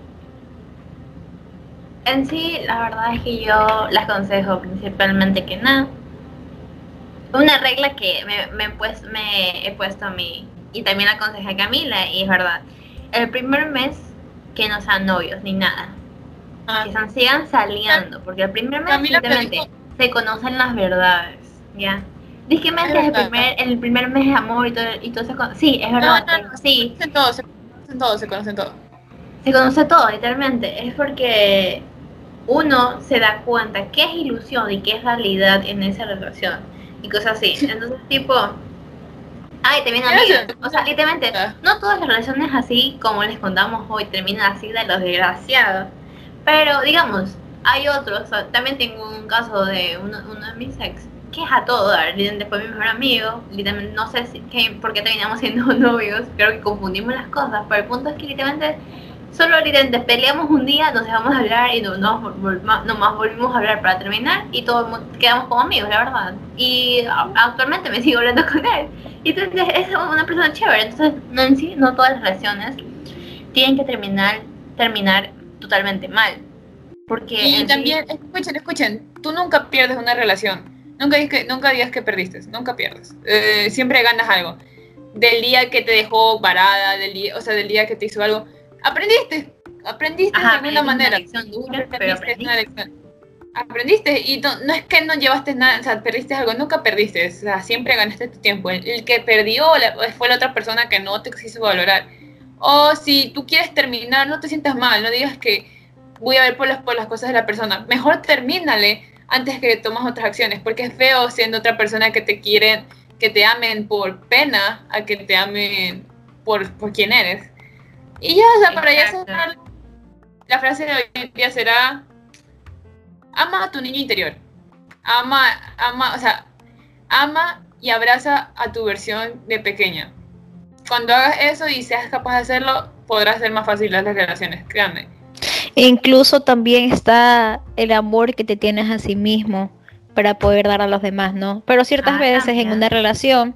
en sí, la verdad es que yo les aconsejo principalmente que nada una regla que me, me, pues, me he puesto a mí y también aconsejé a Camila y es verdad. El primer mes que no sean novios ni nada. Ah. Que se sigan saliendo, porque el primer mes simplemente se conocen las verdades, ¿ya? Dije es el primer, el primer mes de amor y todo, y todo se Sí, es verdad. sí. Se conocen todo, se conocen todo, se conocen. Se conoce todo, literalmente. Es porque uno se da cuenta qué es ilusión y qué es realidad en esa relación y cosas así. Entonces, tipo, ay, te viene amiga. O sea, literalmente, no todas las relaciones así como les contamos hoy terminan así de los desgraciados. Pero, digamos, hay otros. también tengo un caso de uno, uno de mis ex que es a todo dar. Literalmente fue mi mejor amigo. Literalmente, no sé si, por qué terminamos siendo (laughs) novios. Creo que confundimos las cosas. Pero el punto es que literalmente solo literalmente peleamos un día, nos dejamos de hablar y no, no, nomás volvimos a hablar para terminar y todos quedamos como amigos, la verdad. Y actualmente me sigo hablando (laughs) con él. Y entonces es una persona chévere. Entonces, no en sí, no todas las relaciones tienen que terminar, terminar totalmente mal. Porque y también, escuchen, escuchen, tú nunca pierdes una relación. Nunca digas que, nunca digas que perdiste, nunca pierdes. Eh, siempre ganas algo. Del día que te dejó varada, del día, o sea, del día que te hizo algo aprendiste, aprendiste de alguna manera. Dura, pero aprendiste. Una lección. aprendiste y no, es que no llevaste nada, o sea, perdiste algo, nunca perdiste, o sea, siempre ganaste tu tiempo. El, que perdió fue la otra persona que no te quiso valorar. O si tú quieres terminar, no te sientas mal, no digas que voy a ver por las, por las cosas de la persona. Mejor termínale antes que tomas otras acciones, porque es feo siendo otra persona que te quieren, que te amen por pena, a que te amen por, por quién eres. Y ya, o sea, para ya cerrar, la frase de hoy en día será, ama a tu niño interior. Ama, ama, o sea, ama y abraza a tu versión de pequeña. Cuando hagas eso y seas capaz de hacerlo, podrás hacer más fácil las relaciones, créanme. Incluso también está el amor que te tienes a sí mismo para poder dar a los demás, ¿no? Pero ciertas ah, veces en una relación,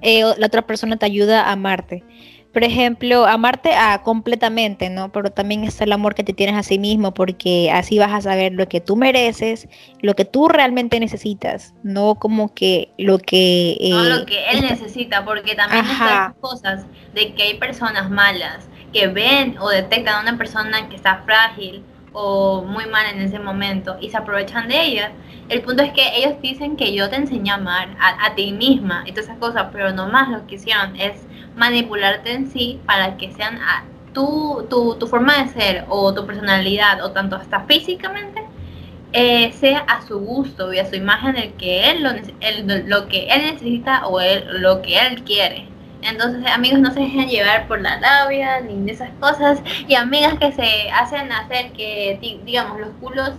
eh, la otra persona te ayuda a amarte por ejemplo, amarte a completamente, ¿no? Pero también está el amor que te tienes a sí mismo, porque así vas a saber lo que tú mereces, lo que tú realmente necesitas, no como que lo que... no lo eh, que él necesita, porque también están cosas de que hay personas malas que ven o detectan a una persona que está frágil o muy mal en ese momento y se aprovechan de ella. El punto es que ellos dicen que yo te enseñé a amar a, a ti misma y todas esas cosas, pero nomás lo que hicieron es manipularte en sí para que sean a, tu, tu, tu, forma de ser o tu personalidad o tanto hasta físicamente eh, sea a su gusto y a su imagen el que él lo, lo que él necesita o él, lo que él quiere. Entonces, amigos, no se dejen llevar por la labia ni esas cosas. Y amigas que se hacen hacer que, digamos, los culos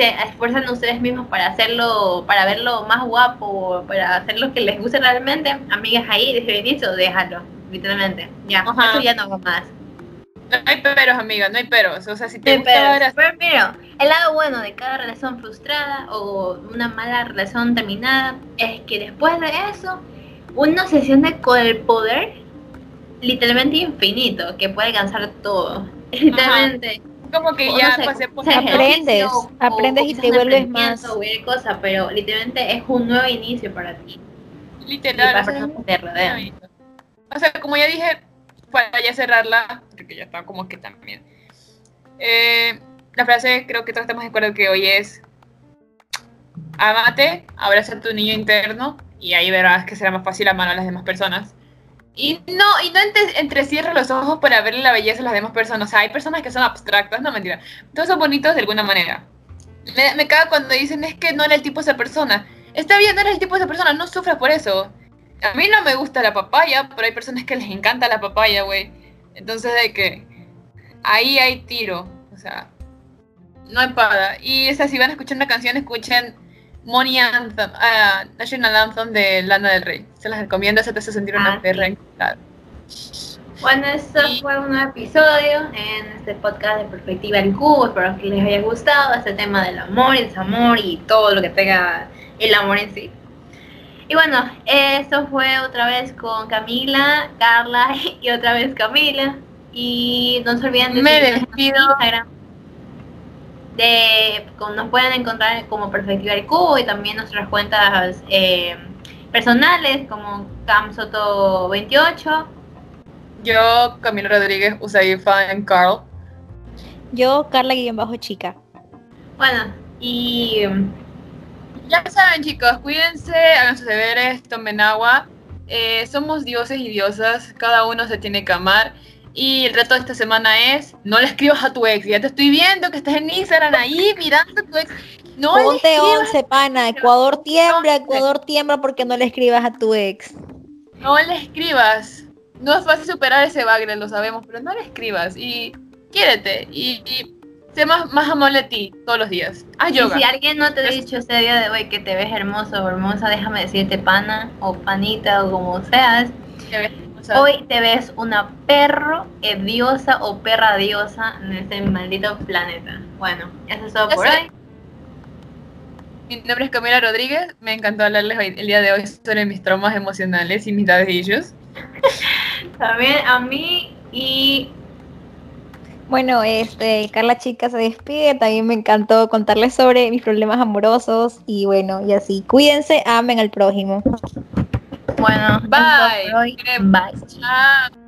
se esfuerzan ustedes mismos para hacerlo, para verlo más guapo, para hacer lo que les guste realmente, amigas ahí, desde el inicio, déjalo, literalmente. Ya, eso ya no va más. No hay peros, amiga, no hay peros. O sea, si te gusta Pero el lado bueno de cada relación frustrada o una mala relación terminada es que después de eso, uno se siente con el poder literalmente infinito, que puede alcanzar todo. (laughs) Literalmente como que ya pasé por aprendes, aprendes y te vuelves más cosa, pero literalmente es un nuevo inicio para ti. Literal. O sea, como ya dije, para ya cerrarla, porque ya está como que también. Eh, la frase creo que todos estamos de acuerdo que hoy es amate, abraza a tu niño interno y ahí verás que será más fácil amar a las demás personas. Y no, y no entrecierra los ojos para ver la belleza de las demás personas. O sea, hay personas que son abstractas, no mentira. Todos son bonitos de alguna manera. Me, me cuando dicen es que no era el tipo de esa persona. Está bien, no eres el tipo de esa persona, no sufras por eso. A mí no me gusta la papaya, pero hay personas que les encanta la papaya, güey. Entonces de que ahí hay tiro. O sea, no hay pada. Y esa, si van a escuchar una canción, escuchen Money Anthem, uh, National Anthem de Lana del Rey. Se las recomiendo, se te hace sentir una ah, perra Bueno, esto fue un nuevo episodio en este podcast de Perspectiva en Cubo. Espero que les haya gustado este tema del amor y desamor y todo lo que tenga el amor en sí. Y bueno, esto fue otra vez con Camila, Carla (laughs) y otra vez Camila. Y no se olviden de Me despido. Instagram nos pueden encontrar como Perspectiva del Cubo y también nuestras cuentas eh, personales como CamSoto28. Yo, Camilo Rodríguez, Usaifa en Carl. Yo, Carla-Chica. Bueno, y... Ya saben chicos, cuídense, hagan sus deberes, tomen agua. Eh, somos dioses y diosas, cada uno se tiene que amar y el reto de esta semana es, no le escribas a tu ex. Ya te estoy viendo que estás en Instagram ahí mirando a tu ex. No Ponte 11, pana. Ecuador tiembla, Ecuador tiembla porque no le escribas a tu ex. No le escribas. No es fácil superar ese bagre, lo sabemos, pero no le escribas. Y quiérete. Y, sé más, más amable a ti todos los días. Haz yoga. Y si alguien no te ha dicho ese día de hoy que te ves hermoso o hermosa, déjame decirte pana o panita o como seas Hoy te ves una perro diosa o perra diosa en este maldito planeta. Bueno, eso es todo por hoy. Mi nombre es Camila Rodríguez. Me encantó hablarles hoy, el día de hoy sobre mis traumas emocionales y mis daddy issues. (laughs) También a mí y bueno, este, Carla Chica se despide, también me encantó contarles sobre mis problemas amorosos y bueno, y así, cuídense, amen al prójimo. Bueno, bye. Bye. Chao.